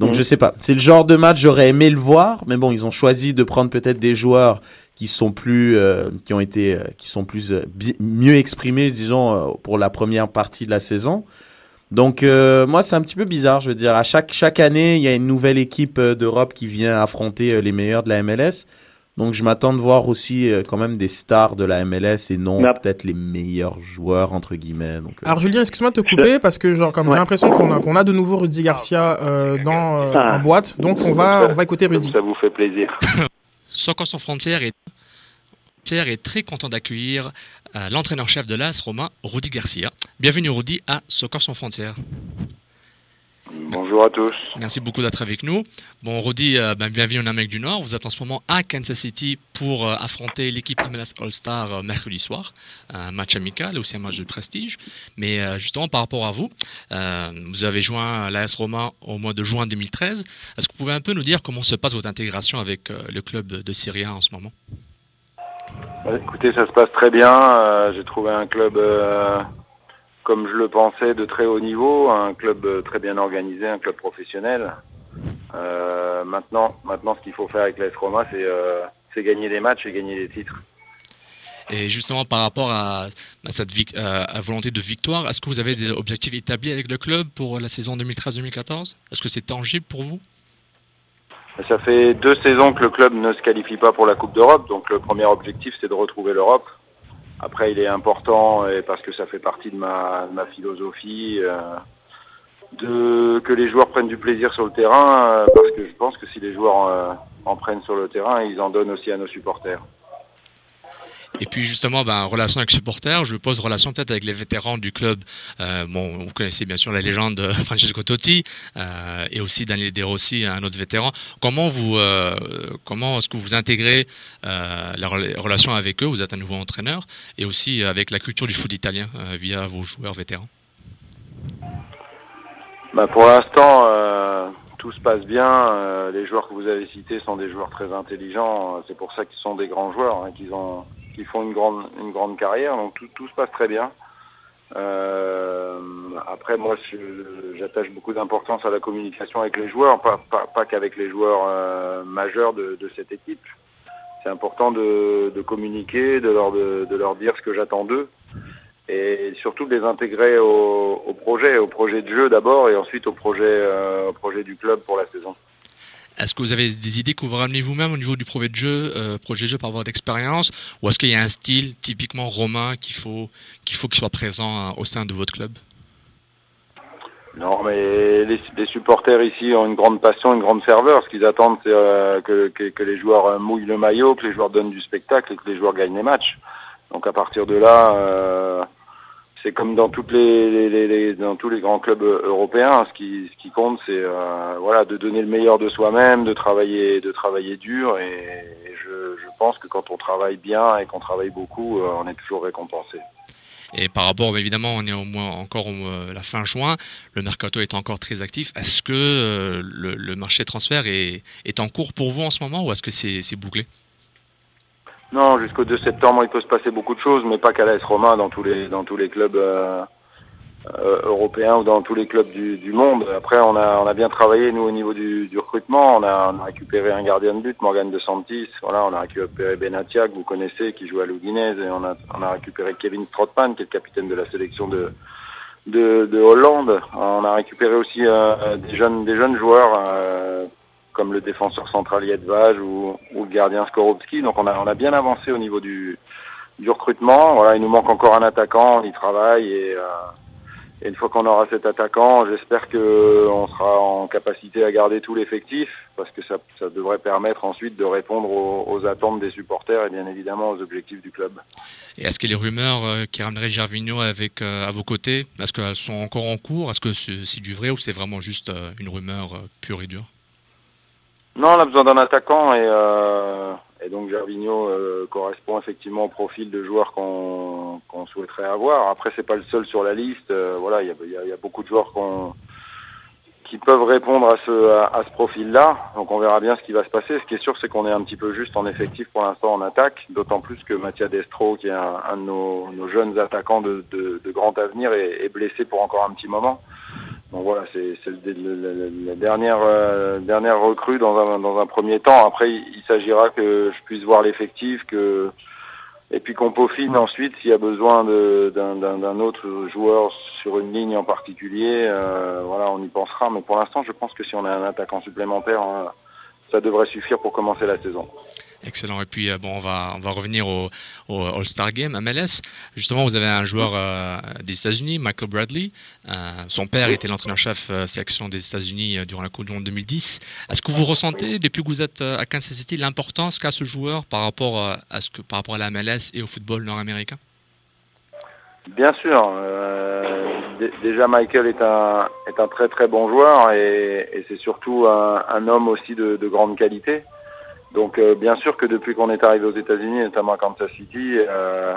[SPEAKER 5] Donc
[SPEAKER 8] Mhm.
[SPEAKER 5] je sais pas. C'est le genre de match j'aurais aimé le voir, mais bon, ils ont choisi de prendre peut-être des joueurs qui sont plus, euh, qui ont été, euh, qui sont plus euh, mieux exprimés, disons, euh, pour la première partie de la saison. Donc euh, moi c'est un petit peu bizarre, je veux dire. À chaque chaque année, il y a une nouvelle équipe d'Europe qui vient affronter les meilleurs de la MLS. Donc je m'attends de voir aussi euh, quand même des stars de la MLS et non peut-être les meilleurs joueurs entre guillemets. Donc, euh,
[SPEAKER 4] Alors Julien, excuse-moi de te couper parce que genre comme j'ai l'impression qu'on a qu'on a de nouveau Rudy Garcia euh, dans euh,
[SPEAKER 8] Ah.
[SPEAKER 4] en boîte, donc on va on va écouter Rudy.
[SPEAKER 8] Ça vous fait plaisir.
[SPEAKER 7] Soccer sans frontières est, très content d'accueillir euh, l'entraîneur-chef de l'AS Roma, Rudy Garcia. Bienvenue Rudy à Soccer sans frontières.
[SPEAKER 8] Bonjour à tous.
[SPEAKER 7] Merci beaucoup d'être avec nous. Bon, Rudy, euh, ben, bienvenue en Amérique du Nord. Vous êtes en ce moment à Kansas City pour euh, affronter l'équipe MLS All-Star euh, mercredi soir. Un match amical, aussi un match de prestige. Mais justement, par rapport à vous, vous avez joint l'AS Roma au mois de juin 2013. Est-ce que vous pouvez un peu nous dire comment se passe votre intégration avec le club de Syrie A en ce moment?
[SPEAKER 12] Bah, écoutez, ça se passe très bien. J'ai trouvé un club, comme je le pensais, de très haut niveau, un club euh, très bien organisé, un club professionnel. Euh, maintenant, maintenant, ce qu'il faut faire avec l'AS Roma, c'est euh, c'est gagner des matchs et gagner des titres.
[SPEAKER 7] Et justement, par rapport à, à cette à volonté de victoire, est-ce que vous avez des objectifs établis avec le club pour la saison 2013-2014 Est-ce que c'est tangible pour vous?
[SPEAKER 12] Ça fait deux saisons que le club ne se qualifie pas pour la Coupe d'Europe, donc le premier objectif, c'est de retrouver l'Europe. Après, il est important, parce que ça fait partie de ma, philosophie, euh, que les joueurs prennent du plaisir sur le terrain, euh, parce que je pense que si les joueurs euh, en prennent sur le terrain, ils en donnent aussi à nos supporters.
[SPEAKER 6] Et puis justement, ben, relation avec supporters, je pose relation peut-être avec les vétérans du club. Euh, bon, vous connaissez bien sûr la légende de Francesco Totti euh, et aussi Daniel De Rossi, un autre vétéran. Comment euh, comment est-ce que vous intégrez la rela- relation avec eux? Vous êtes un nouveau entraîneur et aussi avec la culture du foot italien via vos joueurs vétérans.
[SPEAKER 12] Bah, pour l'instant, tout se passe bien. Les joueurs que vous avez cités sont des joueurs très intelligents. C'est pour ça qu'ils sont des grands joueurs, hein, qu'ils ont, qu'ils font une grande, une grande carrière. Donc tout, se passe très bien. Euh, après, moi, j'attache beaucoup d'importance à la communication avec les joueurs, pas, pas, qu'avec les joueurs euh, majeurs de, cette équipe. C'est important de, communiquer, de leur, de, leur dire ce que j'attends d'eux et surtout de les intégrer au, au projet, au projet de jeu d'abord et ensuite au projet, euh, au projet du club pour la saison.
[SPEAKER 6] Est-ce que vous avez des idées que vous ramenez vous-même au niveau du projet de jeu, euh, projet jeu par votre expérience, ou est-ce qu'il y a un style typiquement romain qu'il faut qu'il faut soit présent euh, au sein de votre club?
[SPEAKER 12] Non, mais les, supporters ici ont une grande passion, une grande ferveur. Ce qu'ils attendent, c'est euh, que, les joueurs mouillent le maillot, que les joueurs donnent du spectacle et que les joueurs gagnent les matchs. Donc à partir de là, c'est comme dans toutes les, dans tous les grands clubs euh, européens. Ce qui, ce qui compte, c'est euh, voilà de donner le meilleur de soi-même, de travailler, de travailler dur. Et, je, pense que quand on travaille bien et qu'on travaille beaucoup, euh, on est toujours récompensé.
[SPEAKER 6] Et par rapport, évidemment, on est au moins encore au, la fin juin, le mercato est encore très actif. Est-ce que le, marché transfert est, est en cours pour vous en ce moment ou est-ce que c'est bouclé?
[SPEAKER 12] Non, jusqu'au 2 septembre, il peut se passer beaucoup de choses, mais pas qu'à l'AS Roma, dans tous les dans tous les clubs euh, euh, européens ou dans tous les clubs du, du monde. Après, on a on a bien travaillé nous au niveau du, du recrutement. On a, on a récupéré un gardien de but, Morgan de Santis. Voilà, on a récupéré Benatia que vous connaissez, qui joue à Luginez, et on a on a récupéré Kevin Strootman, qui est le capitaine de la sélection de de, de Hollande. On a récupéré aussi euh, des jeunes des jeunes joueurs. Comme le défenseur central Yedvaj ou, ou le gardien Skorowski. Donc on a, on a bien avancé au niveau du, du recrutement. Voilà, il nous manque encore un attaquant, on y travaille et, euh, une fois qu'on aura cet attaquant, j'espère que on sera en capacité à garder tout l'effectif parce que ça, ça devrait permettre ensuite de répondre aux, attentes des supporters et bien évidemment aux objectifs du club.
[SPEAKER 6] Et est-ce que les rumeurs euh, qui ramèneraient Gervinho avec, euh, à vos côtés, est-ce qu'elles sont encore en cours? Est-ce que c'est du vrai ou c'est vraiment juste euh, une rumeur pure et dure?
[SPEAKER 12] Non, on a besoin d'un attaquant et, euh, et donc Gervinho euh, correspond effectivement au profil de joueur qu'on souhaiterait avoir. Après, c'est pas le seul sur la liste. Euh, voilà, il y a, beaucoup de joueurs qui peuvent répondre à ce, profil-là. Donc on verra bien ce qui va se passer. Ce qui est sûr, c'est qu'on est un petit peu juste en effectif pour l'instant en attaque, d'autant plus que Mattia Destro, qui est un, de nos, jeunes attaquants de, grand avenir, est blessé pour encore un petit moment. Donc voilà, c'est la dernière euh, dernière recrue dans un dans un premier temps. Après, il, il s'agira que je puisse voir l'effectif, que et puis qu'on peaufine ensuite s'il y a besoin de- d'un d'un- d'un autre joueur sur une ligne en particulier. euh, voilà, on y pensera. Mais pour l'instant, je pense que si on a un attaquant supplémentaire, hein, ça devrait suffire pour commencer la saison.
[SPEAKER 6] Excellent. Et puis, euh, bon, on va, revenir au, All-Star Game, MLS. Justement, vous avez un joueur euh, des États-Unis, Michael Bradley. Euh, son père était l'entraîneur-chef sélection des États-Unis durant la Coupe du Monde 2010. Est-ce que vous ressentez, depuis que vous êtes à Kansas City, l'importance qu'a ce joueur par rapport à ce que, par rapport à la MLS et au football nord-américain?
[SPEAKER 12] Bien sûr. dé- déjà, Michael est un, très très bon joueur et, c'est surtout un, homme aussi de grande qualité. Donc, euh, bien sûr que depuis qu'on est arrivé aux États-Unis, notamment à Kansas City, euh,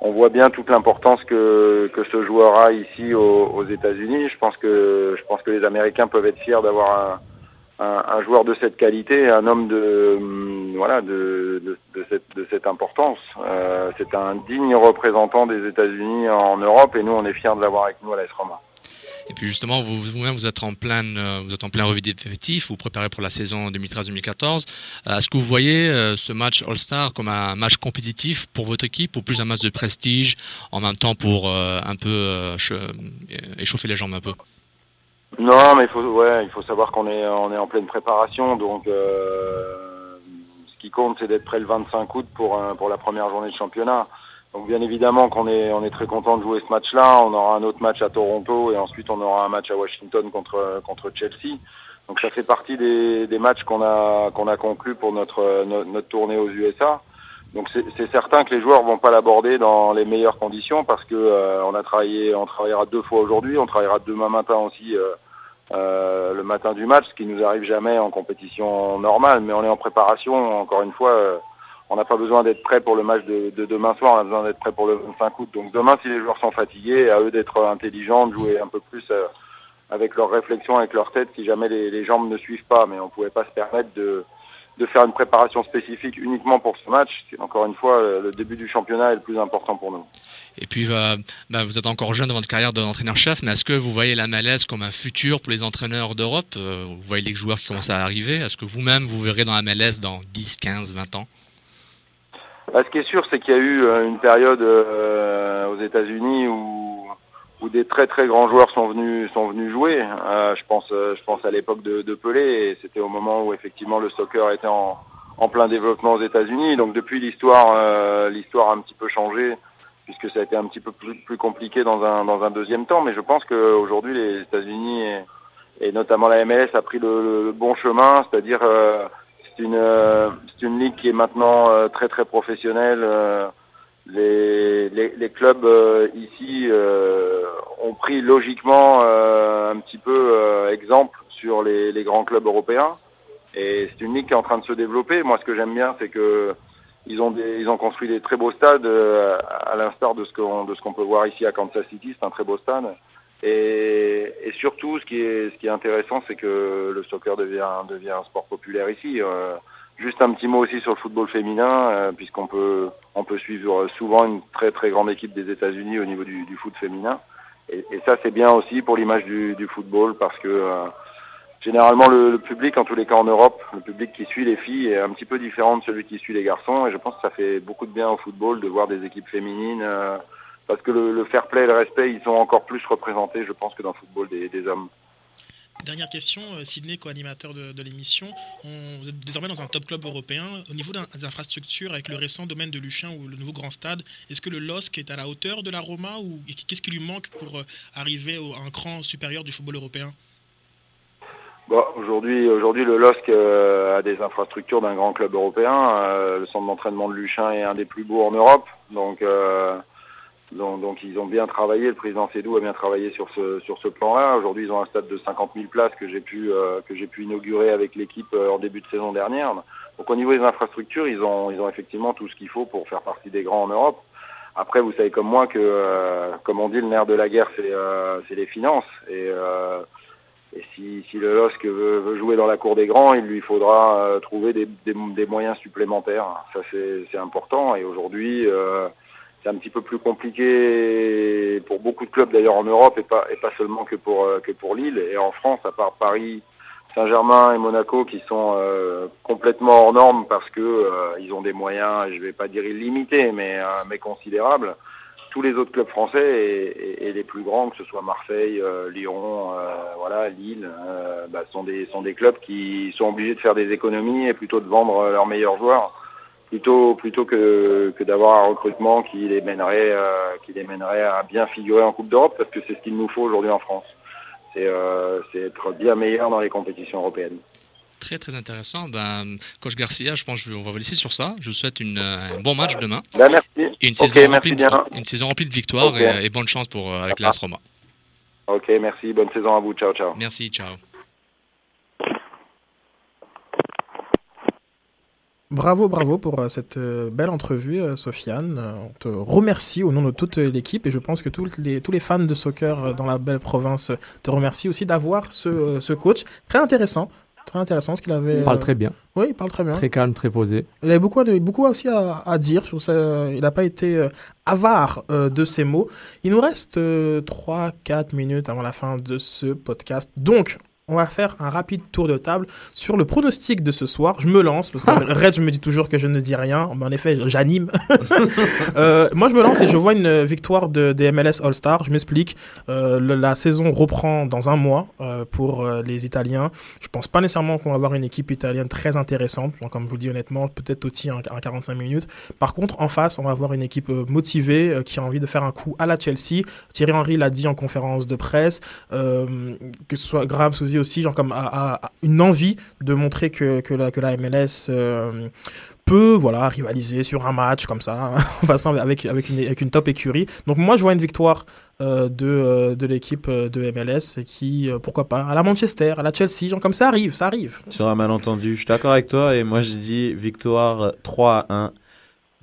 [SPEAKER 12] on voit bien toute l'importance que, que ce joueur a ici aux, aux États-Unis. Je pense que je pense que les Américains peuvent être fiers d'avoir un, un, un joueur de cette qualité, un homme de hum, voilà de, de, de cette, de cette importance. Euh, c'est un digne représentant des États-Unis en Europe et nous on est fiers de l'avoir avec nous à l'AS Roma.
[SPEAKER 6] Et puis justement, vous vous-même, vous êtes en pleine, euh, vous êtes en plein revue d'effectifs, vous préparez pour la saison 2013-2014. Euh, Est-ce que vous voyez euh, ce match All-Star comme un match compétitif pour votre équipe ou plus un match de prestige en même temps pour un peu échauffer les jambes un peu?
[SPEAKER 12] Non, mais il faut, ouais, il faut savoir qu'on est, on est en pleine préparation, donc euh, ce qui compte, c'est d'être prêt le 25 août pour, pour la première journée de championnat. Donc bien évidemment qu'on est, on est très content de jouer ce match-là. On aura un autre match à Toronto et ensuite on aura un match à Washington contre, contre Chelsea. Donc ça fait partie des, des matchs qu'on a, qu'on a conclus pour notre, notre, tournée aux USA. Donc c'est certain que les joueurs vont pas l'aborder dans les meilleures conditions parce que euh, on a travaillé, on travaillera deux fois aujourd'hui, on travaillera demain matin aussi euh, euh, le matin du match, ce qui nous arrive jamais en compétition normale, mais on est en préparation. Encore une fois, euh, on n'a pas besoin d'être prêt pour le match de, de demain soir, on a besoin d'être prêt pour le 25 août. Donc demain, si les joueurs sont fatigués, à eux d'être intelligents, de jouer un peu plus euh, avec leur réflexion, avec leur tête, si jamais les, jambes ne suivent pas. Mais on pouvait pas se permettre de faire une préparation spécifique uniquement pour ce match. Encore une fois, le début du championnat est le plus important pour nous.
[SPEAKER 7] Et puis, euh, bah, vous êtes encore jeune dans votre carrière d'entraîneur-chef, mais est-ce que vous voyez la malaise comme un futur pour les entraîneurs d'Europe? Euh, Vous voyez les joueurs qui commencent à arriver. Est-ce que vous-même, vous verrez dans la malaise dans 10, 15, 20 ans?
[SPEAKER 12] Bah, ce qui est sûr, c'est qu'il y a eu euh, une période euh, aux États-Unis où, où des très très grands joueurs sont venus sont venus jouer. Euh, je pense euh, je pense à l'époque de, de Pelé et c'était au moment où effectivement le soccer était en, en plein développement aux États-Unis. Donc depuis l'histoire euh, l'histoire a un petit peu changé puisque ça a été un petit peu plus, plus compliqué dans un dans un deuxième temps. Mais je pense qu'aujourd'hui les États-Unis et, et notamment la MLS a pris le, le bon chemin, c'est-à-dire euh, c'est une euh, une ligue qui est maintenant euh, très très professionnelle. euh, les, les, clubs ici ont pris logiquement un petit peu exemple sur les, les grands clubs européens. Et c'est une ligue qui est en train de se développer. Moi, ce que j'aime bien, c'est que ils ont ils ont construit des très beaux stades, à l'instar de ce qu'on peut voir ici à Kansas City. C'est un très beau stade. Et, et surtout, ce qui est ce qui est intéressant, c'est que le soccer devient devient un sport populaire ici. Euh, Juste un petit mot aussi sur le football féminin, euh, puisqu'on peut on peut suivre souvent une très très grande équipe des États-Unis au niveau du, du foot féminin. Et, ça c'est bien aussi pour l'image du, du football parce que euh, généralement le, le public, en tous les cas en Europe, le public qui suit les filles est un petit peu différent de celui qui suit les garçons. Et je pense que ça fait beaucoup de bien au football de voir des équipes féminines. Parce que le, le fair play et le respect, ils sont encore plus représentés, je pense, que dans le football des, des hommes.
[SPEAKER 4] Dernière question, euh, Sydney, co-animateur de, de l'émission. On- Vous êtes désormais dans un top club européen. Au niveau des infrastructures, avec le récent domaine de Luchin ou le nouveau grand stade, est-ce que le LOSC est à la hauteur de la Roma ou qu'est-ce qui lui manque pour euh, arriver au- à un cran supérieur du football européen?
[SPEAKER 12] Bon, aujourd'hui, aujourd'hui, le LOSC euh, a des infrastructures d'un grand club européen. Euh, le centre d'entraînement de Luchin est un des plus beaux en Europe. Donc, euh, donc, ils ont bien travaillé. Le président Sédou a bien travaillé sur ce sur ce plan-là. Aujourd'hui, ils ont un stade de 50 000 places que j'ai pu euh, pu inaugurer avec l'équipe euh, en début de saison dernière. Donc, au niveau des infrastructures, ils ont ils ont effectivement tout ce qu'il faut pour faire partie des grands en Europe. Après, vous savez comme moi que, euh, comme on dit, le nerf de la guerre, c'est les finances. Et et si, si le LOSC veut, veut jouer dans la cour des grands, il lui faudra trouver des, des, des moyens supplémentaires. Ça, c'est important. Et aujourd'hui, c'est un petit peu plus compliqué pour beaucoup de clubs d'ailleurs en Europe et pas, et pas seulement que pour, euh, que pour Lille. Et en France, à part Paris, Saint-Germain et Monaco qui sont euh, complètement hors normes parce que euh, ils ont des moyens, je vais pas dire illimités, mais, euh, mais considérables tous les autres clubs français et, et- les plus grands, que ce soit Marseille, euh, Lyon, euh, voilà, Lille, bah, sont des sont des clubs qui sont obligés de faire des économies et plutôt de vendre leurs meilleurs joueurs, plutôt plutôt que, que d'avoir un recrutement qui les mènerait euh, qui les mènerait à bien figurer en Coupe d'Europe, parce que c'est ce qu'il nous faut aujourd'hui en France. C'est euh, c'est être bien meilleur dans les compétitions européennes.
[SPEAKER 7] Très très intéressant. Ben, Coach Garcia, je pense qu'on va vous laisser sur ça. Je vous souhaite une, euh, un bon match demain.
[SPEAKER 12] Ben, merci.
[SPEAKER 7] Et une, saison
[SPEAKER 12] merci
[SPEAKER 7] remplie
[SPEAKER 12] bien.
[SPEAKER 7] de, une saison remplie de victoires et, et bonne chance pour, euh, avec l'AS Roma.
[SPEAKER 12] Ok, merci, bonne saison à vous, ciao ciao.
[SPEAKER 7] Merci, ciao.
[SPEAKER 4] Bravo, bravo pour euh, cette euh, belle entrevue, euh, Sofiane. On te remercie au nom de toute l'équipe et je pense que tous les, tous les fans de soccer dans la belle province te remercient aussi d'avoir ce, ce coach. Très intéressant. Très intéressant ce qu'il avait.
[SPEAKER 6] Il parle très bien.
[SPEAKER 4] Oui, il parle très bien.
[SPEAKER 6] Très calme, très posé.
[SPEAKER 4] Il avait beaucoup, beaucoup aussi à, à dire. Je trouve ça, il n'a pas été avare euh, de ses mots. Il nous reste 3-4 minutes avant la fin de ce podcast. Donc, on va faire un rapide tour de table sur le pronostic de ce soir. Je me lance, parce que Red, je me dis toujours que je ne dis rien, mais en effet, j'anime. Euh, moi, je me lance et je vois une victoire de, des MLS All-Star. Je m'explique. Euh, la saison reprend dans un mois euh, pour les Italiens. Je pense pas nécessairement qu'on va avoir une équipe italienne très intéressante. Donc, comme je vous le dis honnêtement, peut-être aussi en, en 45 minutes. Par contre, en face, on va avoir une équipe motivée qui a envie de faire un coup à la Chelsea. Thierry Henry l'a dit en conférence de presse, que ce soit Graham Aussi, genre comme a une envie de montrer que, que, la, que la MLS euh, peut voilà, rivaliser sur un match comme ça, en passant avec, avec, une, avec une top écurie. Donc moi, je vois une victoire euh, de, euh, de l'équipe de MLS qui, pourquoi pas, à la Manchester, à la Chelsea, genre comme ça arrive, ça arrive.
[SPEAKER 5] Sur un malentendu, je suis d'accord avec toi et moi je dis victoire 3 à 1,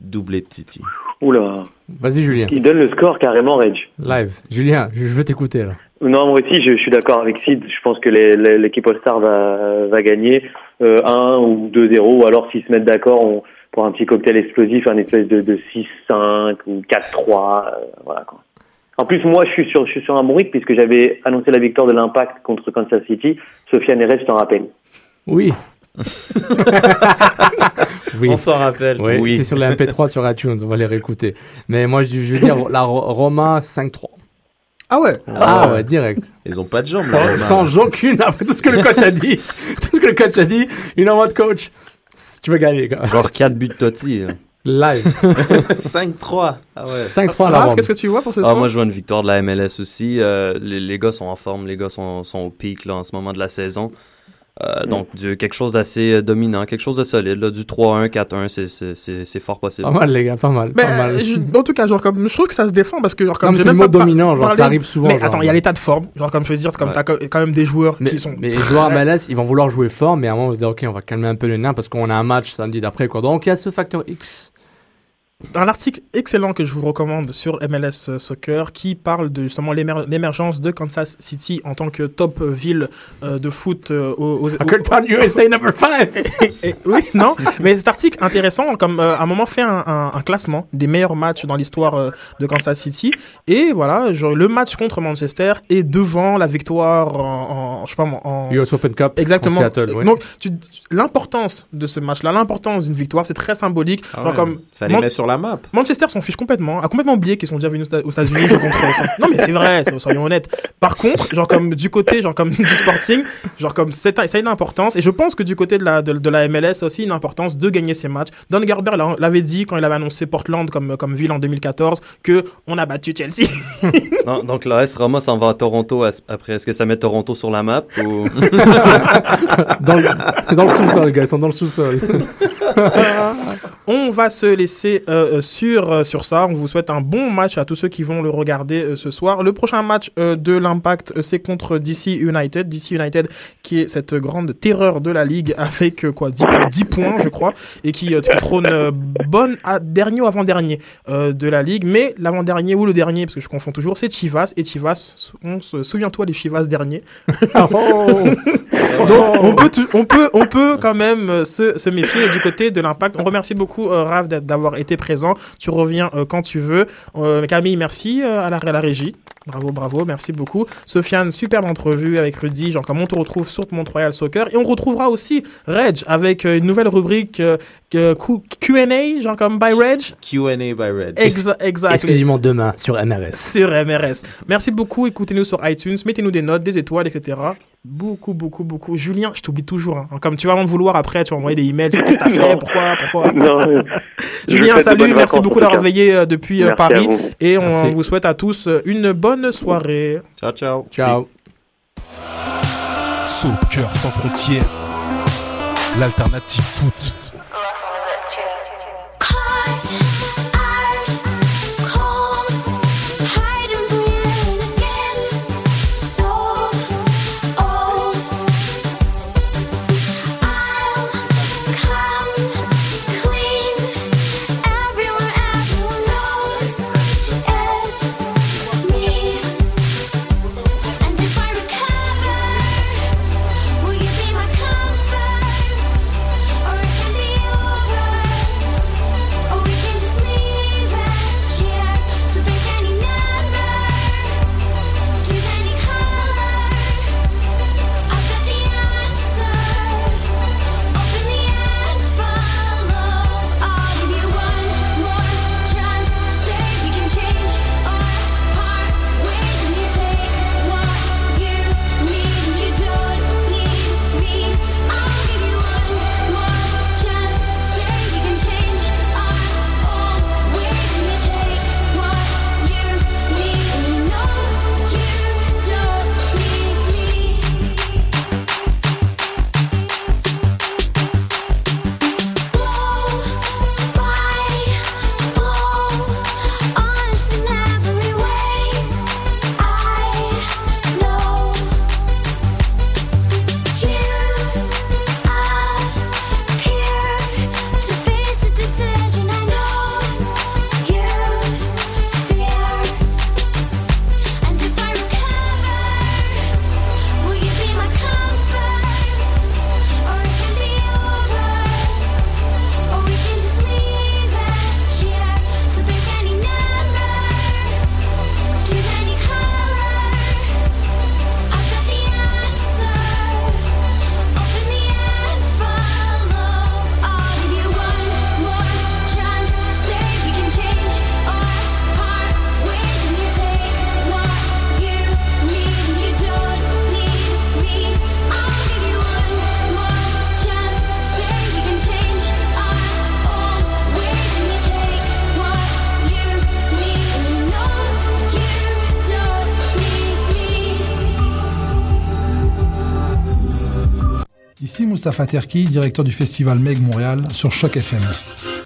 [SPEAKER 5] doublé de Titi.
[SPEAKER 8] Oula.
[SPEAKER 6] Vas-y, Julien.
[SPEAKER 8] Il donne le score carrément, Reg.
[SPEAKER 6] Live. Julien, je veux t'écouter là.
[SPEAKER 8] Non, moi aussi, je, je suis d'accord avec Sid. Je pense que l'équipe All-Star va, va gagner euh, 1 ou 2-0, ou alors s'ils se mettent d'accord pour un petit cocktail explosif, un espèce de, de 6-5 ou 4-3. euh, voilà quoi. En plus, moi, je suis sur, je suis sur un bon rythme puisque j'avais annoncé la victoire de l'Impact contre Kansas City. Sofiane Erez, je t'en rappelle.
[SPEAKER 6] Oui. Oui.
[SPEAKER 5] On s'en rappelle.
[SPEAKER 6] Oui,
[SPEAKER 5] Oui.
[SPEAKER 6] c'est sur les MP3 sur iTunes, on va les réécouter. Mais moi, je, je veux dire, la Ro- Roma 5-3.
[SPEAKER 4] Ah ouais
[SPEAKER 6] Ah ouais, direct.
[SPEAKER 5] Ils ont pas de jambes.
[SPEAKER 6] Sans-
[SPEAKER 5] là, Romain.
[SPEAKER 6] Sans aucune, après tout ce que le coach a dit. tout ce que le coach a dit, you know what, coach? Tu veux gagner, gars.
[SPEAKER 11] Genre 4 buts de Totti. là.
[SPEAKER 6] Live.
[SPEAKER 5] 5-3. Ah ouais.
[SPEAKER 6] 5-3 à la
[SPEAKER 4] Raph,
[SPEAKER 6] Rome.
[SPEAKER 4] qu'est-ce que tu vois pour ce
[SPEAKER 11] Ah,
[SPEAKER 4] soir
[SPEAKER 11] moi, je vois une victoire de la MLS aussi. Euh, les, les gars sont en forme, les gars sont, sont au pic là, en ce moment de la saison. Euh, Donc, du- quelque chose d'assez euh, dominant, quelque chose de solide. Là, du 3-1, 4-1, c'est- c'est- c'est c'est fort possible.
[SPEAKER 6] Pas mal, les gars, pas mal.
[SPEAKER 4] Mais
[SPEAKER 6] pas mal.
[SPEAKER 4] je- en tout cas, genre comme je trouve que ça se défend parce que genre comme
[SPEAKER 6] Non, le mot dominant, genre, ça arrive souvent,
[SPEAKER 4] Mais
[SPEAKER 6] genre.
[SPEAKER 4] attends, il y a l'état de forme, genre comme je veux dire, comme
[SPEAKER 6] Ouais.
[SPEAKER 4] t'as quand même des joueurs
[SPEAKER 6] Mais,
[SPEAKER 4] qui sont.
[SPEAKER 6] mais les joueurs MLS, ils vont vouloir jouer fort, mais à un moment, on va se dire, OK, on va calmer un peu les nerfs parce qu'on a un match samedi d'après. Quoi. Donc, il y a ce facteur X.
[SPEAKER 4] un article excellent que je vous recommande sur MLS euh, Soccer qui parle de justement l'émer- l'émergence de Kansas City en tant que top ville euh, de foot euh, aux, aux-
[SPEAKER 6] Soccer Town USA number 5.
[SPEAKER 4] Et- oui, non, mais cet article intéressant, comme euh, à un moment fait un, un- un classement des meilleurs matchs dans l'histoire euh, de Kansas City, et voilà, genre, le match contre Manchester est devant la victoire en, en- je sais pas moi, en
[SPEAKER 6] US Open Cup.
[SPEAKER 4] Exactement.
[SPEAKER 6] en Seattle, ouais.
[SPEAKER 4] Donc, l'importance de ce match-là, l'importance d'une victoire, c'est très symbolique.
[SPEAKER 5] Ah
[SPEAKER 4] Genre
[SPEAKER 5] ouais,
[SPEAKER 4] comme
[SPEAKER 5] Ça les met sur la map.
[SPEAKER 4] Manchester s'en fiche complètement, a complètement oublié qu'ils sont déjà venus aux Éta- aux États-Unis jouer contre. non mais c'est vrai, so- soyons honnêtes. Par contre, genre comme du côté, genre comme du sporting, genre comme c'est ça a une importance. Et je pense que du côté de la de, de la MLS, ça a aussi une importance de gagner ces matchs. Don Garber l'a- l'avait dit quand il avait annoncé Portland comme comme ville en 2014 que on a battu Chelsea.
[SPEAKER 11] Non, donc, l'AS Roma s'en va à Toronto après. Est-ce que ça met Toronto sur la map ou...
[SPEAKER 6] dans, le, dans le sous-sol, gars, ils sont dans le sous-sol.
[SPEAKER 4] On va se laisser euh, sur, euh, sur ça. On vous souhaite un bon match à tous ceux qui vont le regarder euh, ce soir. Le prochain match euh, de l'Impact, euh, c'est contre DC United. DC United qui est cette grande terreur de la ligue avec euh, quoi 10, 10 points, je crois, et qui, euh, qui trône euh, bonne à dernier ou avant-dernier euh, de la ligue. Mais l'avant-dernier ou le dernier, parce que je confonds toujours, c'est Chivas. Et Chivas, on se- souviens-toi les Chivas derniers. Donc on peut, on peut, on peut quand même euh, se, se méfier du côté de l'impact. On remercie beaucoup euh, d'être- d'avoir été présent. Tu reviens euh, quand tu veux. Euh, Camille, merci euh, à, la, à la régie. Bravo, bravo, merci beaucoup. Sofiane, superbe entrevue avec Rudy. Genre, comme on te retrouve sur Montréal Soccer. Et on retrouvera aussi Reg avec euh, une nouvelle rubrique euh, Q&A, genre comme by Reg.
[SPEAKER 5] Q&A by Red.
[SPEAKER 4] Exa exact.
[SPEAKER 6] Exclusivement demain sur MRS.
[SPEAKER 4] Sur MRS. Merci beaucoup. Écoutez-nous sur iTunes. Mettez-nous des notes, des étoiles, etc. Beaucoup, beaucoup, beaucoup. Julien, je t'oublie toujours. hein. Comme tu vas m'en vouloir après, tu vas envoyer des emails. Qu'est-ce que t'as fait. Pourquoi Pourquoi
[SPEAKER 8] Non, euh,
[SPEAKER 4] Julien, salut. Merci
[SPEAKER 8] vacances,
[SPEAKER 4] beaucoup d'avoir veillé euh, depuis euh,
[SPEAKER 8] Merci
[SPEAKER 4] Paris. Et on
[SPEAKER 6] Merci.
[SPEAKER 4] vous souhaite à tous une bonne soirée.
[SPEAKER 5] Ciao, ciao.
[SPEAKER 6] Ciao.
[SPEAKER 3] Soccer sans frontières, l'alternative foot.
[SPEAKER 1] Ici Moustapha Terki, directeur du festival Meg Montréal sur Choc FM.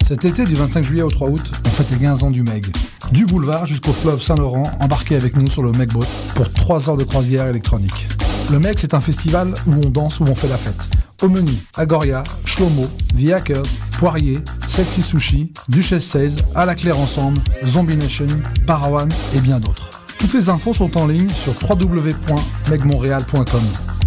[SPEAKER 1] Cet été, du 25 juillet au 3 août, on fête les 15 ans du Meg. Du boulevard jusqu'au fleuve Saint-Laurent, embarquez avec nous sur le Meg Boat pour 3 heures de croisière électronique. Le Meg, c'est un festival où on danse, où on fait la fête. Au menu, Agoria, Shlomo, The Hackers, Poirier, Sexy Sushi, Duchesse 16, À la Claire Ensemble, Zombie Nation, Parawan et bien d'autres. Toutes les infos sont en ligne sur www.megmontréal.com.